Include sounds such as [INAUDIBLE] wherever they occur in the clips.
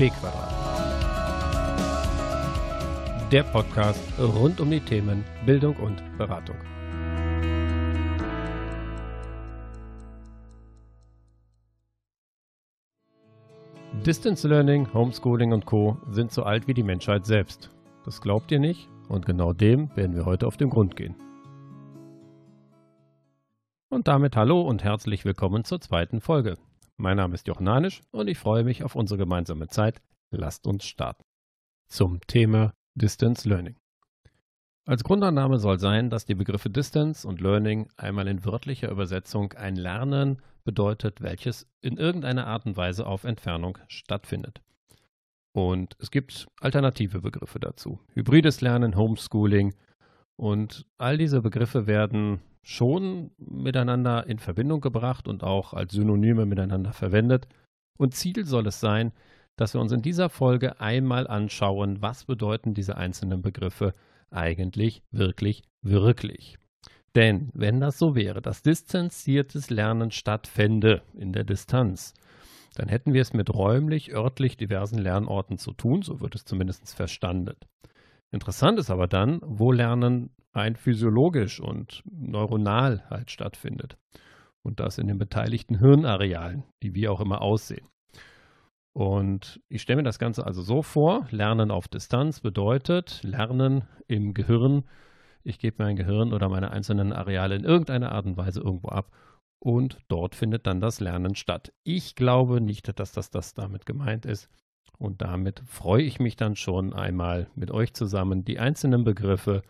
B-Quadrat. Der Podcast rund um die Themen Bildung und Beratung. Distance Learning, Homeschooling und Co. sind so alt wie die Menschheit selbst. Das glaubt ihr nicht und genau dem werden wir heute auf den Grund gehen. Und damit hallo und herzlich willkommen zur zweiten Folge. Mein Name ist Jochen Hanisch und ich freue mich auf unsere gemeinsame Zeit. Lasst uns starten. Zum Thema Distance Learning. Als Grundannahme soll sein, dass die Begriffe Distance und Learning einmal in wörtlicher Übersetzung ein Lernen bedeutet, welches in irgendeiner Art und Weise auf Entfernung stattfindet. Und es gibt alternative Begriffe dazu. Hybrides Lernen, Homeschooling und all diese Begriffe werden schon miteinander in Verbindung gebracht und auch als Synonyme miteinander verwendet. Und Ziel soll es sein, dass wir uns in dieser Folge einmal anschauen, was bedeuten diese einzelnen Begriffe eigentlich wirklich, wirklich. Denn wenn das so wäre, dass distanziertes Lernen stattfände in der Distanz, dann hätten wir es mit räumlich, örtlich diversen Lernorten zu tun, so wird es zumindest verstanden. Interessant ist aber dann, wo Lernen rein physiologisch und neuronal halt stattfindet. Und das in den beteiligten Hirnarealen, die wie auch immer aussehen. Und ich stelle mir das Ganze also so vor, Lernen auf Distanz bedeutet Lernen im Gehirn. Ich gebe mein Gehirn oder meine einzelnen Areale in irgendeiner Art und Weise irgendwo ab und dort findet dann das Lernen statt. Ich glaube nicht, dass das, das damit gemeint ist. Und damit freue ich mich dann schon einmal mit euch zusammen, die einzelnen Begriffe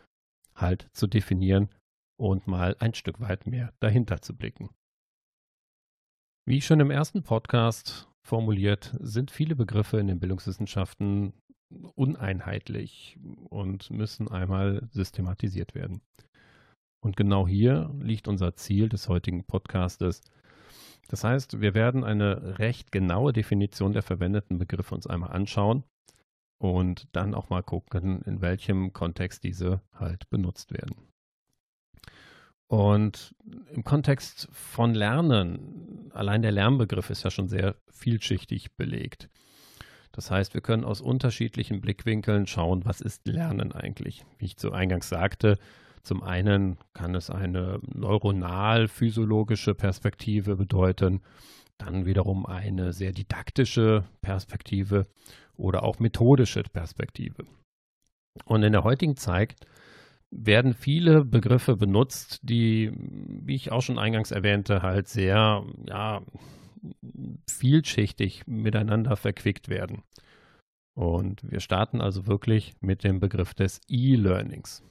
halt zu definieren und mal ein Stück weit mehr dahinter zu blicken. Wie schon im ersten Podcast formuliert, sind viele Begriffe in den Bildungswissenschaften uneinheitlich und müssen einmal systematisiert werden. Und genau hier liegt unser Ziel des heutigen Podcastes. Das heißt, wir werden eine recht genaue Definition der verwendeten Begriffe uns einmal anschauen und dann auch mal gucken, in welchem Kontext diese halt benutzt werden. Und im Kontext von Lernen, allein der Lernbegriff ist ja schon sehr vielschichtig belegt. Das heißt, wir können aus unterschiedlichen Blickwinkeln schauen, was ist Lernen eigentlich. Wie ich zu Eingangs sagte, zum einen kann es eine neuronal-physiologische Perspektive bedeuten, dann wiederum eine sehr didaktische Perspektive oder auch methodische Perspektive. Und in der heutigen Zeit werden viele Begriffe benutzt, die, wie ich auch schon eingangs erwähnte, halt sehr ja, vielschichtig miteinander verquickt werden. Und wir starten also wirklich mit dem Begriff des E-Learnings.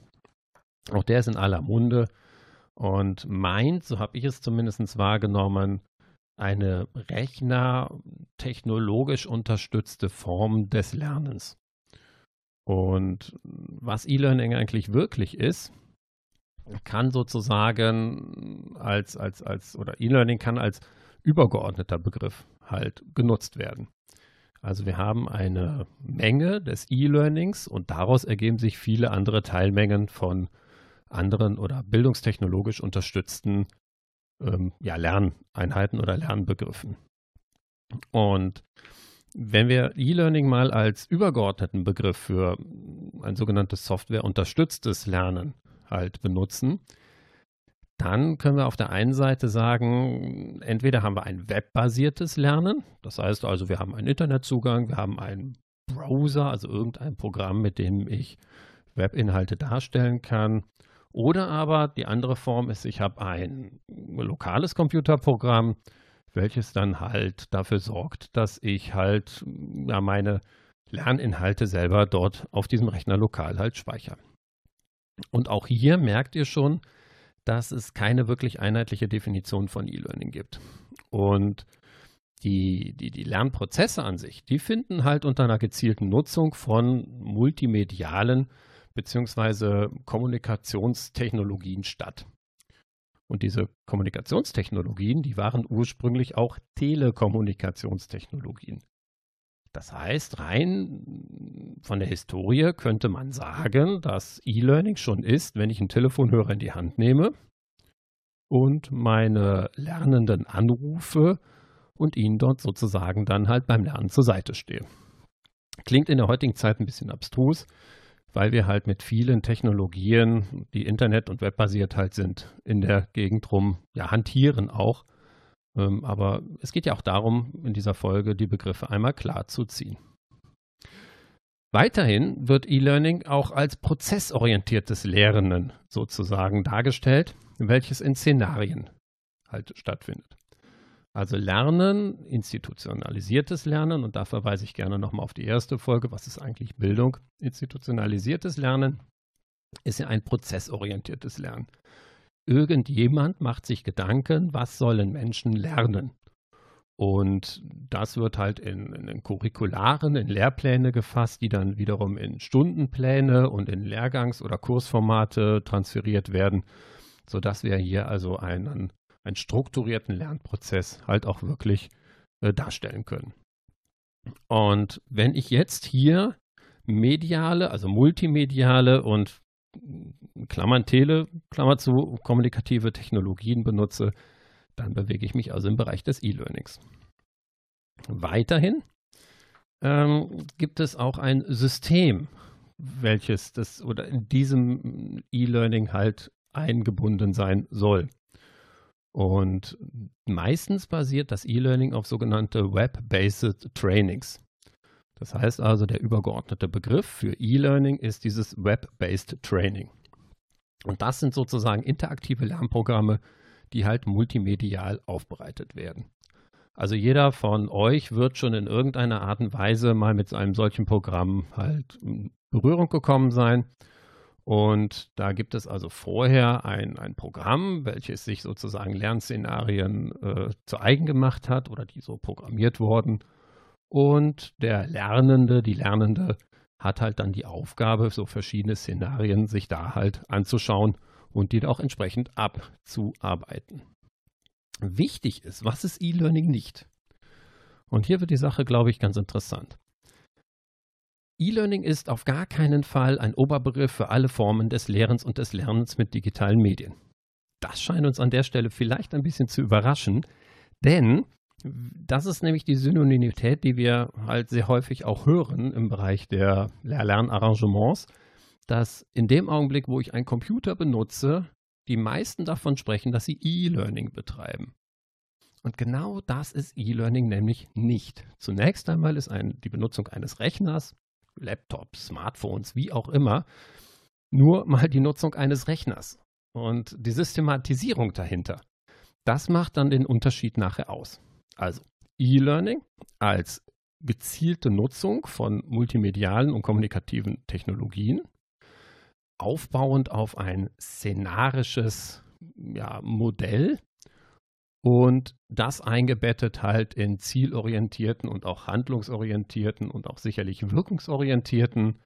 Auch der ist in aller Munde und meint, so habe ich es zumindest wahrgenommen, eine rechnertechnologisch unterstützte Form des Lernens. Und was E-Learning eigentlich wirklich ist, kann sozusagen als, als, als, oder E-Learning kann als übergeordneter Begriff halt genutzt werden. Also wir haben eine Menge des E-Learnings und daraus ergeben sich viele andere Teilmengen von anderen oder bildungstechnologisch unterstützten ähm, ja, Lerneinheiten oder Lernbegriffen. Und wenn wir E-Learning mal als übergeordneten Begriff für ein sogenanntes softwareunterstütztes Lernen halt benutzen, dann können wir auf der einen Seite sagen, entweder haben wir ein webbasiertes Lernen, das heißt also, wir haben einen Internetzugang, wir haben einen Browser, also irgendein Programm, mit dem ich Webinhalte darstellen kann, oder aber die andere Form ist, ich habe ein lokales Computerprogramm, welches dann halt dafür sorgt, dass ich halt ja, meine Lerninhalte selber dort auf diesem Rechner lokal halt speichere. Und auch hier merkt ihr schon, dass es keine wirklich einheitliche Definition von E-Learning gibt. Und die, die, die Lernprozesse an sich, die finden halt unter einer gezielten Nutzung von multimedialen beziehungsweise Kommunikationstechnologien statt. Und diese Kommunikationstechnologien, die waren ursprünglich auch Telekommunikationstechnologien. Das heißt, rein von der Historie könnte man sagen, dass E-Learning schon ist, wenn ich einen Telefonhörer in die Hand nehme und meine Lernenden anrufe und ihnen dort sozusagen dann halt beim Lernen zur Seite stehe. Klingt in der heutigen Zeit ein bisschen abstrus, weil wir halt mit vielen Technologien, die Internet- und Webbasiert halt sind, in der Gegend rum ja, hantieren auch. Ähm, aber es geht ja auch darum, in dieser Folge die Begriffe einmal klar zu ziehen. Weiterhin wird E-Learning auch als prozessorientiertes Lernen sozusagen dargestellt, welches in Szenarien halt stattfindet. Also Lernen, institutionalisiertes Lernen, und da verweise ich gerne nochmal auf die erste Folge, was ist eigentlich Bildung? Institutionalisiertes Lernen ist ja ein prozessorientiertes Lernen. Irgendjemand macht sich Gedanken, was sollen Menschen lernen? Und das wird halt in, in Curricularen, in Lehrpläne gefasst, die dann wiederum in Stundenpläne und in Lehrgangs- oder Kursformate transferiert werden, sodass wir hier also einen einen strukturierten Lernprozess halt auch wirklich äh, darstellen können. Und wenn ich jetzt hier mediale, also multimediale und Klammern Tele, Klammer zu, kommunikative Technologien benutze, dann bewege ich mich also im Bereich des E-Learnings. Weiterhin ähm, gibt es auch ein System, welches das oder in diesem E-Learning halt eingebunden sein soll. Und meistens basiert das E-Learning auf sogenannte Web-Based Trainings. Das heißt also, der übergeordnete Begriff für E-Learning ist dieses Web-Based Training. Und das sind sozusagen interaktive Lernprogramme, die halt multimedial aufbereitet werden. Also jeder von euch wird schon in irgendeiner Art und Weise mal mit einem solchen Programm halt in Berührung gekommen sein. Und da gibt es also vorher ein, ein Programm, welches sich sozusagen Lernszenarien äh, zu eigen gemacht hat oder die so programmiert wurden. Und der Lernende, die Lernende hat halt dann die Aufgabe, so verschiedene Szenarien sich da halt anzuschauen und die auch entsprechend abzuarbeiten. Wichtig ist, was ist E-Learning nicht? Und hier wird die Sache, glaube ich, ganz interessant. E-Learning ist auf gar keinen Fall ein Oberbegriff für alle Formen des Lehrens und des Lernens mit digitalen Medien. Das scheint uns an der Stelle vielleicht ein bisschen zu überraschen, denn das ist nämlich die Synonymität, die wir halt sehr häufig auch hören im Bereich der Lernarrangements, dass in dem Augenblick, wo ich einen Computer benutze, die meisten davon sprechen, dass sie E-Learning betreiben. Und genau das ist E-Learning nämlich nicht. Zunächst einmal ist ein, die Benutzung eines Rechners Laptops, Smartphones, wie auch immer, nur mal die Nutzung eines Rechners und die Systematisierung dahinter. Das macht dann den Unterschied nachher aus. Also E-Learning als gezielte Nutzung von multimedialen und kommunikativen Technologien, aufbauend auf ein szenarisches ja, Modell, und das eingebettet halt in zielorientierten und auch handlungsorientierten und auch sicherlich wirkungsorientierten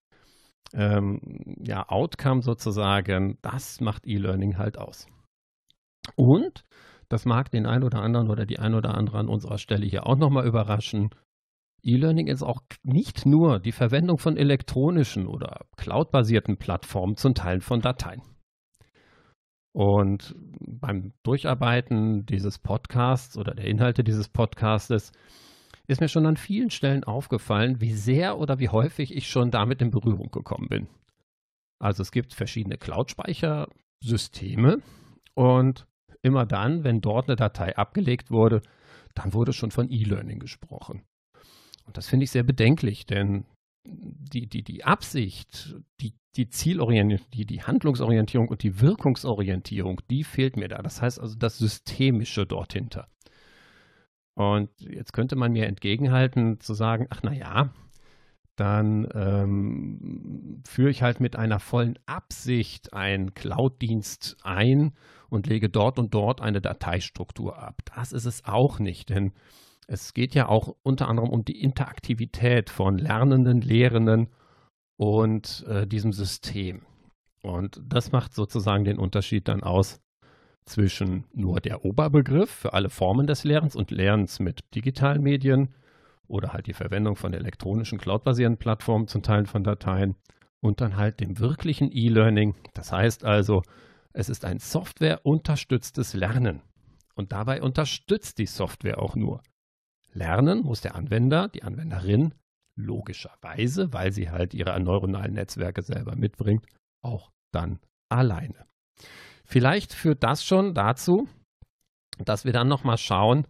ähm, ja, Outcome sozusagen, das macht E-Learning halt aus. Und das mag den einen oder anderen oder die ein oder andere an unserer Stelle hier auch nochmal überraschen. E-Learning ist auch nicht nur die Verwendung von elektronischen oder cloudbasierten Plattformen zum Teilen von Dateien. Und beim Durcharbeiten dieses Podcasts oder der Inhalte dieses Podcastes ist mir schon an vielen Stellen aufgefallen, wie sehr oder wie häufig ich schon damit in Berührung gekommen bin. Also es gibt verschiedene Cloud-Speichersysteme und immer dann, wenn dort eine Datei abgelegt wurde, dann wurde schon von E-Learning gesprochen. Und das finde ich sehr bedenklich, denn die, die, die Absicht, die, die Zielorientierung, die, die Handlungsorientierung und die Wirkungsorientierung, die fehlt mir da. Das heißt also das Systemische dort hinter. Und jetzt könnte man mir entgegenhalten, zu sagen, ach naja, dann ähm, führe ich halt mit einer vollen Absicht einen Cloud-Dienst ein und lege dort und dort eine Dateistruktur ab. Das ist es auch nicht, denn es geht ja auch unter anderem um die Interaktivität von Lernenden, Lehrenden und äh, diesem System. Und das macht sozusagen den Unterschied dann aus zwischen nur der Oberbegriff für alle Formen des Lernens und Lernens mit digitalen Medien oder halt die Verwendung von elektronischen cloudbasierten Plattformen zum Teilen von Dateien und dann halt dem wirklichen E-Learning. Das heißt also, es ist ein softwareunterstütztes Lernen. Und dabei unterstützt die Software auch nur. Lernen muss der Anwender, die Anwenderin logischerweise, weil sie halt ihre neuronalen Netzwerke selber mitbringt, auch dann alleine. Vielleicht führt das schon dazu, dass wir dann nochmal schauen,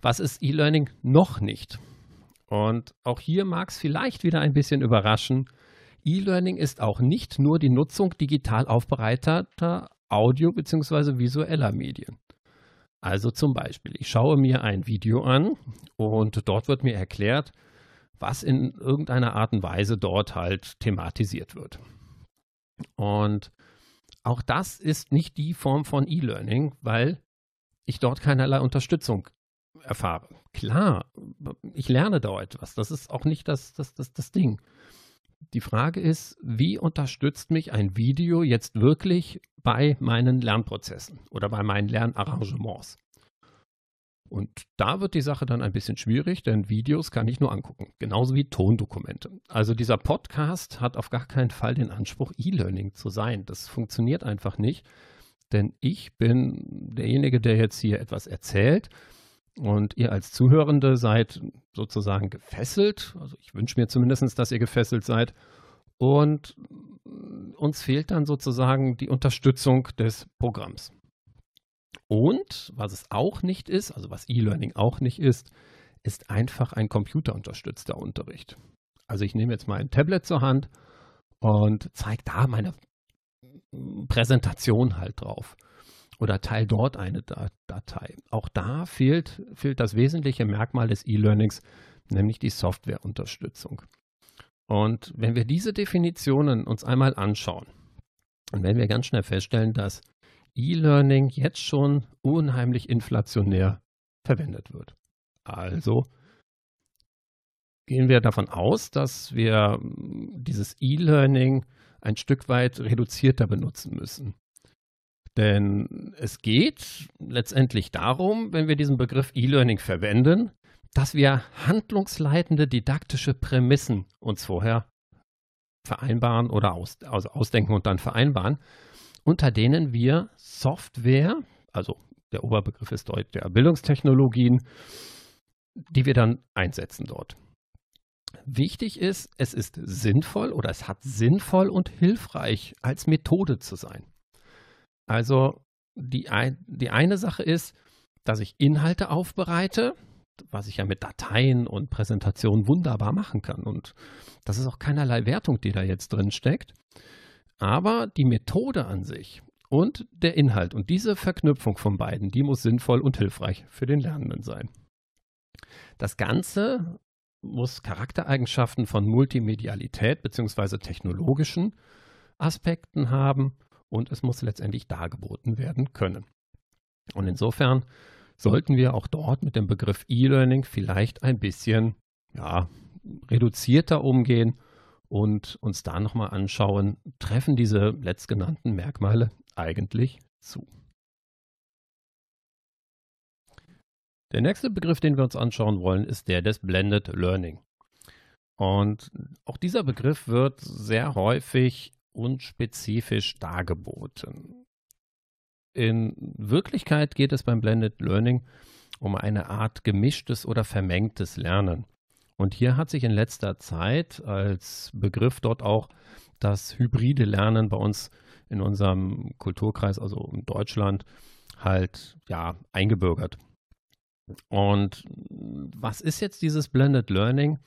was ist E-Learning noch nicht? Und auch hier mag es vielleicht wieder ein bisschen überraschen. E-Learning ist auch nicht nur die Nutzung digital aufbereiteter Audio- bzw. visueller Medien. Also zum Beispiel, ich schaue mir ein Video an und dort wird mir erklärt, was in irgendeiner Art und Weise dort halt thematisiert wird. Und auch das ist nicht die Form von E-Learning, weil ich dort keinerlei Unterstützung erfahre. Klar, ich lerne da etwas. Das ist auch nicht das, das, das, das Ding. Die Frage ist, wie unterstützt mich ein Video jetzt wirklich bei meinen Lernprozessen oder bei meinen Lernarrangements? Und da wird die Sache dann ein bisschen schwierig, denn Videos kann ich nur angucken, genauso wie Tondokumente. Also dieser Podcast hat auf gar keinen Fall den Anspruch, E-Learning zu sein. Das funktioniert einfach nicht, denn ich bin derjenige, der jetzt hier etwas erzählt und ihr als Zuhörende seid sozusagen gefesselt. Also ich wünsche mir zumindest, dass ihr gefesselt seid. Und uns fehlt dann sozusagen die Unterstützung des Programms. Und was es auch nicht ist, also was E-Learning auch nicht ist, ist einfach ein computerunterstützter Unterricht. Also ich nehme jetzt mal ein Tablet zur Hand und zeige da meine Präsentation halt drauf oder teile dort eine Datei. Auch da fehlt, fehlt das wesentliche Merkmal des E-Learnings, nämlich die Softwareunterstützung. Und wenn wir diese Definitionen uns einmal anschauen, dann werden wir ganz schnell feststellen, dass E-Learning jetzt schon unheimlich inflationär verwendet wird. Also gehen wir davon aus, dass wir dieses E-Learning ein Stück weit reduzierter benutzen müssen. Denn es geht letztendlich darum, wenn wir diesen Begriff E-Learning verwenden, dass wir handlungsleitende didaktische Prämissen uns vorher vereinbaren oder aus, also ausdenken und dann vereinbaren, unter denen wir Software, also der Oberbegriff ist dort der Bildungstechnologien, die wir dann einsetzen dort. Wichtig ist, es ist sinnvoll oder es hat sinnvoll und hilfreich als Methode zu sein. Also die, ein, die eine Sache ist, dass ich Inhalte aufbereite, was ich ja mit Dateien und Präsentationen wunderbar machen kann. Und das ist auch keinerlei Wertung, die da jetzt drin steckt. Aber die Methode an sich und der Inhalt und diese Verknüpfung von beiden, die muss sinnvoll und hilfreich für den Lernenden sein. Das Ganze muss Charaktereigenschaften von Multimedialität bzw. technologischen Aspekten haben und es muss letztendlich dargeboten werden können. Und insofern sollten wir auch dort mit dem Begriff E-Learning vielleicht ein bisschen ja, reduzierter umgehen und uns da nochmal anschauen, treffen diese letztgenannten Merkmale eigentlich zu. Der nächste Begriff, den wir uns anschauen wollen, ist der des Blended Learning. Und auch dieser Begriff wird sehr häufig unspezifisch dargeboten. In Wirklichkeit geht es beim Blended Learning um eine Art gemischtes oder vermengtes Lernen. Und hier hat sich in letzter Zeit als Begriff dort auch das hybride Lernen bei uns in unserem Kulturkreis, also in Deutschland, halt ja eingebürgert. Und was ist jetzt dieses Blended Learning?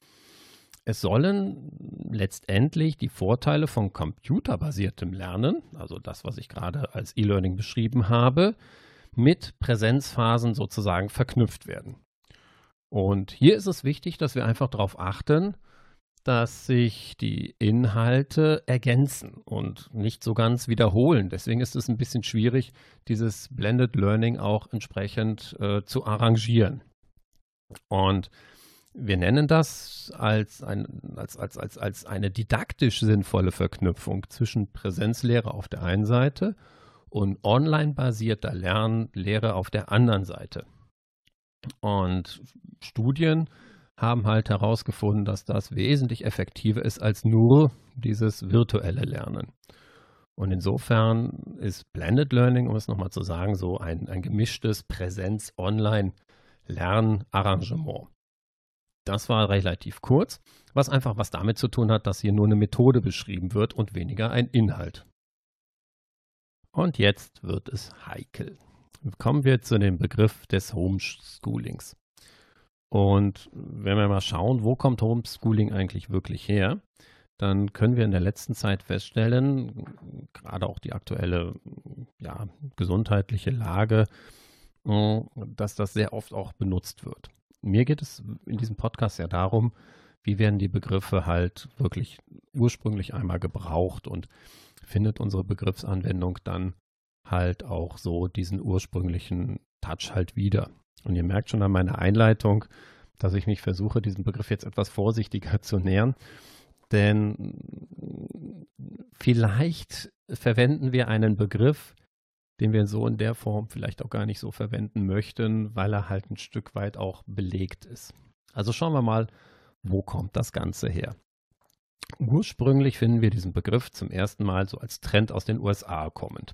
Es sollen letztendlich die Vorteile von computerbasiertem Lernen, also das, was ich gerade als E-Learning beschrieben habe, mit Präsenzphasen sozusagen verknüpft werden. Und hier ist es wichtig, dass wir einfach darauf achten, dass sich die Inhalte ergänzen und nicht so ganz wiederholen. Deswegen ist es ein bisschen schwierig, dieses Blended Learning auch entsprechend äh, zu arrangieren. Und wir nennen das als, ein, als, als, als, als eine didaktisch sinnvolle Verknüpfung zwischen Präsenzlehre auf der einen Seite und online-basierter Lernlehre auf der anderen Seite. Und Studien haben halt herausgefunden, dass das wesentlich effektiver ist als nur dieses virtuelle Lernen. Und insofern ist Blended Learning, um es nochmal zu sagen, so ein, ein gemischtes Präsenz-Online-Lernarrangement. Das war relativ kurz, was einfach was damit zu tun hat, dass hier nur eine Methode beschrieben wird und weniger ein Inhalt. Und jetzt wird es heikel. Kommen wir zu dem Begriff des Homeschoolings. Und wenn wir mal schauen, wo kommt Homeschooling eigentlich wirklich her, dann können wir in der letzten Zeit feststellen, gerade auch die aktuelle ja, gesundheitliche Lage, dass das sehr oft auch benutzt wird. Mir geht es in diesem Podcast ja darum, wie werden die Begriffe halt wirklich ursprünglich einmal gebraucht und findet unsere Begriffsanwendung dann halt auch so diesen ursprünglichen Touch halt wieder. Und ihr merkt schon an meiner Einleitung, dass ich mich versuche, diesen Begriff jetzt etwas vorsichtiger zu nähern. Denn vielleicht verwenden wir einen Begriff, den wir so in der Form vielleicht auch gar nicht so verwenden möchten, weil er halt ein Stück weit auch belegt ist. Also schauen wir mal, wo kommt das Ganze her? Ursprünglich finden wir diesen Begriff zum ersten Mal so als Trend aus den USA kommend.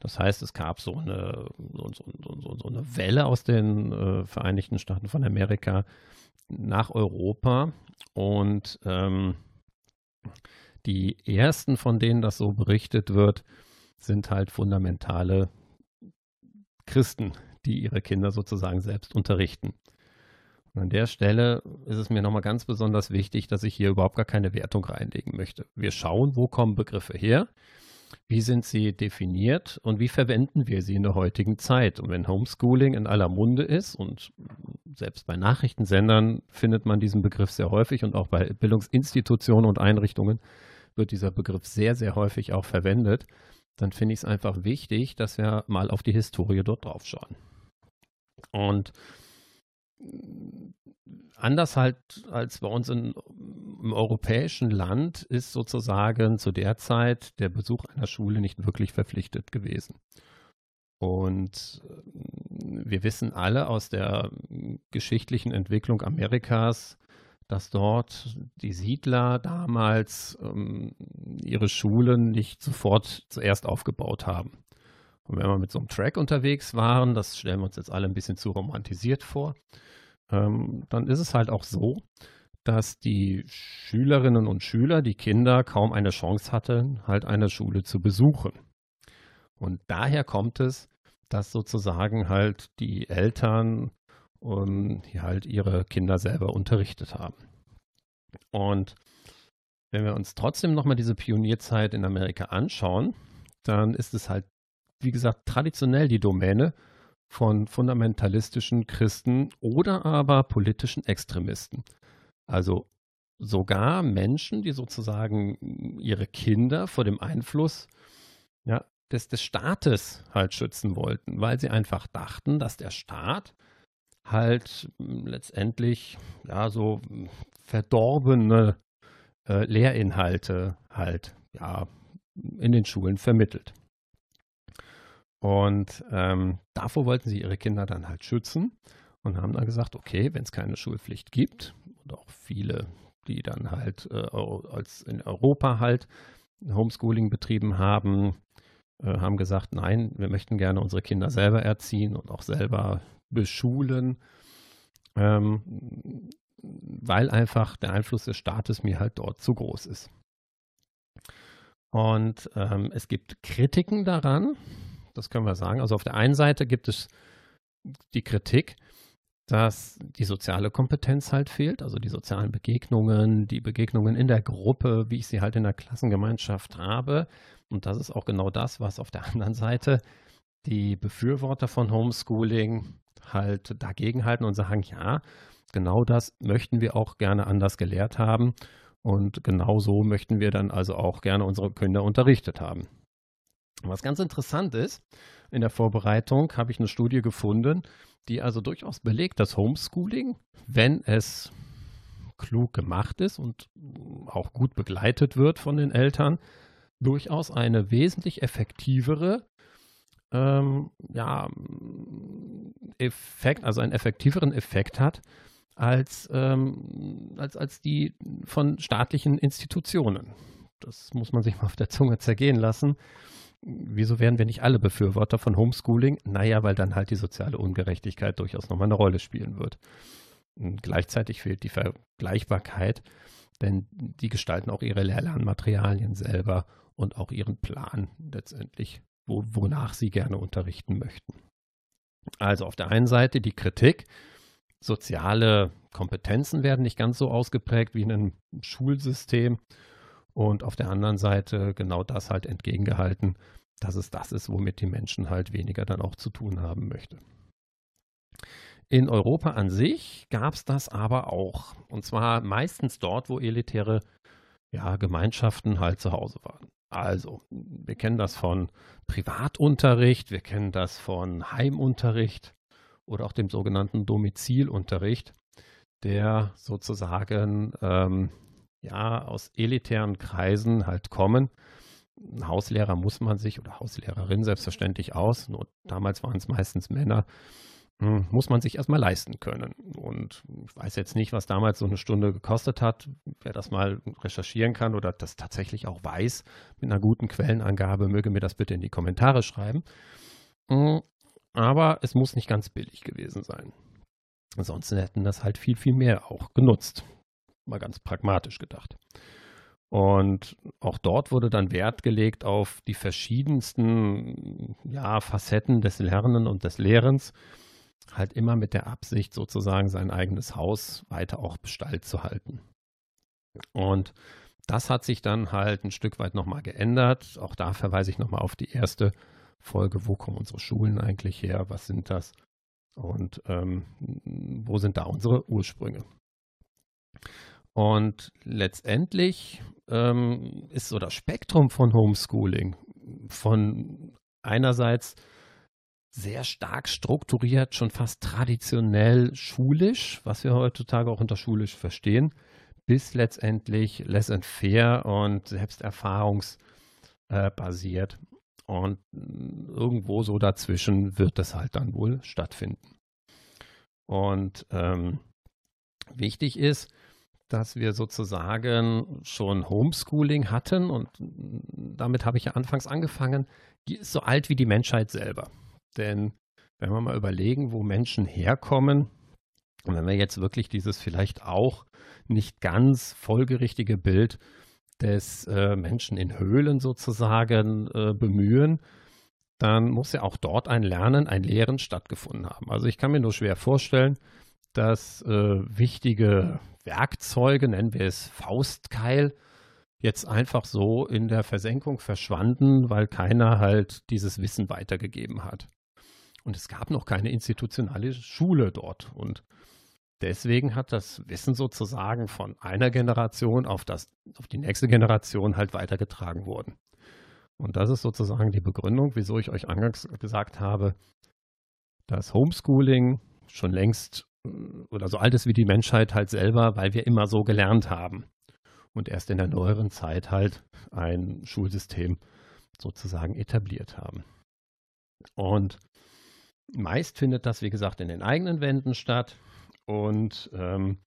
Das heißt, es gab so eine, so, so, so eine Welle aus den äh, Vereinigten Staaten von Amerika nach Europa und ähm, die ersten, von denen das so berichtet wird, sind halt fundamentale Christen, die ihre Kinder sozusagen selbst unterrichten. Und an der Stelle ist es mir nochmal ganz besonders wichtig, dass ich hier überhaupt gar keine Wertung reinlegen möchte. Wir schauen, wo kommen Begriffe her, wie sind sie definiert und wie verwenden wir sie in der heutigen Zeit. Und wenn Homeschooling in aller Munde ist und selbst bei Nachrichtensendern findet man diesen Begriff sehr häufig und auch bei Bildungsinstitutionen und Einrichtungen wird dieser Begriff sehr, sehr häufig auch verwendet, dann finde ich es einfach wichtig, dass wir mal auf die Historie dort drauf schauen. Und anders halt als bei uns in, im europäischen Land ist sozusagen zu der Zeit der Besuch einer Schule nicht wirklich verpflichtet gewesen. Und äh, wir wissen alle aus der geschichtlichen Entwicklung Amerikas, dass dort die Siedler damals ähm, ihre Schulen nicht sofort zuerst aufgebaut haben. Und wenn wir mit so einem Track unterwegs waren, das stellen wir uns jetzt alle ein bisschen zu romantisiert vor, ähm, dann ist es halt auch so, dass die Schülerinnen und Schüler, die Kinder, kaum eine Chance hatten, halt eine Schule zu besuchen. Und daher kommt es, dass sozusagen halt die Eltern um, die halt ihre Kinder selber unterrichtet haben. Und wenn wir uns trotzdem nochmal diese Pionierzeit in Amerika anschauen, dann ist es halt, wie gesagt, traditionell die Domäne von fundamentalistischen Christen oder aber politischen Extremisten. Also sogar Menschen, die sozusagen ihre Kinder vor dem Einfluss ja, des, des Staates halt schützen wollten, weil sie einfach dachten, dass der Staat halt letztendlich ja so verdorbene äh, Lehrinhalte halt ja in den Schulen vermittelt. Und ähm, davor wollten sie ihre Kinder dann halt schützen und haben dann gesagt, okay, wenn es keine Schulpflicht gibt und auch viele, die dann halt äh, als in Europa halt Homeschooling betrieben haben, äh, haben gesagt, nein, wir möchten gerne unsere Kinder selber erziehen und auch selber beschulen, ähm, weil einfach der Einfluss des Staates mir halt dort zu groß ist. Und ähm, es gibt Kritiken daran, das können wir sagen. Also auf der einen Seite gibt es die Kritik, dass die soziale Kompetenz halt fehlt, also die sozialen Begegnungen, die Begegnungen in der Gruppe, wie ich sie halt in der Klassengemeinschaft habe. Und das ist auch genau das, was auf der [LAUGHS] anderen Seite die Befürworter von Homeschooling halt dagegen halten und sagen, ja, genau das möchten wir auch gerne anders gelehrt haben. Und genau so möchten wir dann also auch gerne unsere Kinder unterrichtet haben. Was ganz interessant ist, in der Vorbereitung habe ich eine Studie gefunden, die also durchaus belegt, dass Homeschooling, wenn es klug gemacht ist und auch gut begleitet wird von den Eltern, durchaus eine wesentlich effektivere ähm, ja, Effekt, also einen effektiveren Effekt hat als, ähm, als, als die von staatlichen Institutionen. Das muss man sich mal auf der Zunge zergehen lassen wieso werden wir nicht alle Befürworter von Homeschooling? Naja, weil dann halt die soziale Ungerechtigkeit durchaus nochmal eine Rolle spielen wird. Gleichzeitig fehlt die Vergleichbarkeit, denn die gestalten auch ihre Lehrlernmaterialien selber und auch ihren Plan letztendlich, wo, wonach sie gerne unterrichten möchten. Also auf der einen Seite die Kritik, soziale Kompetenzen werden nicht ganz so ausgeprägt wie in einem Schulsystem und auf der anderen Seite genau das halt entgegengehalten, dass es das ist, womit die Menschen halt weniger dann auch zu tun haben möchte. In Europa an sich gab es das aber auch. Und zwar meistens dort, wo elitäre ja, Gemeinschaften halt zu Hause waren. Also, wir kennen das von Privatunterricht, wir kennen das von Heimunterricht oder auch dem sogenannten Domizilunterricht, der sozusagen ähm, ja aus elitären Kreisen halt kommen. Ein Hauslehrer muss man sich oder Hauslehrerin selbstverständlich aus. Nur damals waren es meistens Männer, muss man sich erstmal leisten können. Und ich weiß jetzt nicht, was damals so eine Stunde gekostet hat. Wer das mal recherchieren kann oder das tatsächlich auch weiß mit einer guten Quellenangabe, möge mir das bitte in die Kommentare schreiben. Hm, aber es muss nicht ganz billig gewesen sein. Ansonsten hätten das halt viel, viel mehr auch genutzt. Mal ganz pragmatisch gedacht. Und auch dort wurde dann Wert gelegt auf die verschiedensten ja, Facetten des Lernens und des Lehrens halt immer mit der Absicht, sozusagen sein eigenes Haus weiter auch Bestalt zu halten. Und das hat sich dann halt ein Stück weit nochmal geändert. Auch da verweise ich nochmal auf die erste Folge, wo kommen unsere Schulen eigentlich her, was sind das und ähm, wo sind da unsere Ursprünge. Und letztendlich ähm, ist so das Spektrum von Homeschooling von einerseits sehr stark strukturiert, schon fast traditionell schulisch, was wir heutzutage auch unter schulisch verstehen, bis letztendlich laissez-faire und selbsterfahrungsbasiert. Äh, und irgendwo so dazwischen wird das halt dann wohl stattfinden. Und ähm, wichtig ist, dass wir sozusagen schon Homeschooling hatten und damit habe ich ja anfangs angefangen, die ist so alt wie die Menschheit selber. Denn wenn wir mal überlegen, wo Menschen herkommen, und wenn wir jetzt wirklich dieses vielleicht auch nicht ganz folgerichtige Bild des äh, Menschen in Höhlen sozusagen äh, bemühen, dann muss ja auch dort ein Lernen, ein Lehren stattgefunden haben. Also ich kann mir nur schwer vorstellen, dass äh, wichtige Werkzeuge, nennen wir es Faustkeil, jetzt einfach so in der Versenkung verschwanden, weil keiner halt dieses Wissen weitergegeben hat. Und es gab noch keine institutionelle Schule dort. Und deswegen hat das Wissen sozusagen von einer Generation auf, das, auf die nächste Generation halt weitergetragen worden. Und das ist sozusagen die Begründung, wieso ich euch angangs gesagt habe, dass Homeschooling schon längst äh, oder so alt ist wie die Menschheit halt selber, weil wir immer so gelernt haben. Und erst in der neueren Zeit halt ein Schulsystem sozusagen etabliert haben. Und Meist findet das, wie gesagt, in den eigenen Wänden statt und ähm,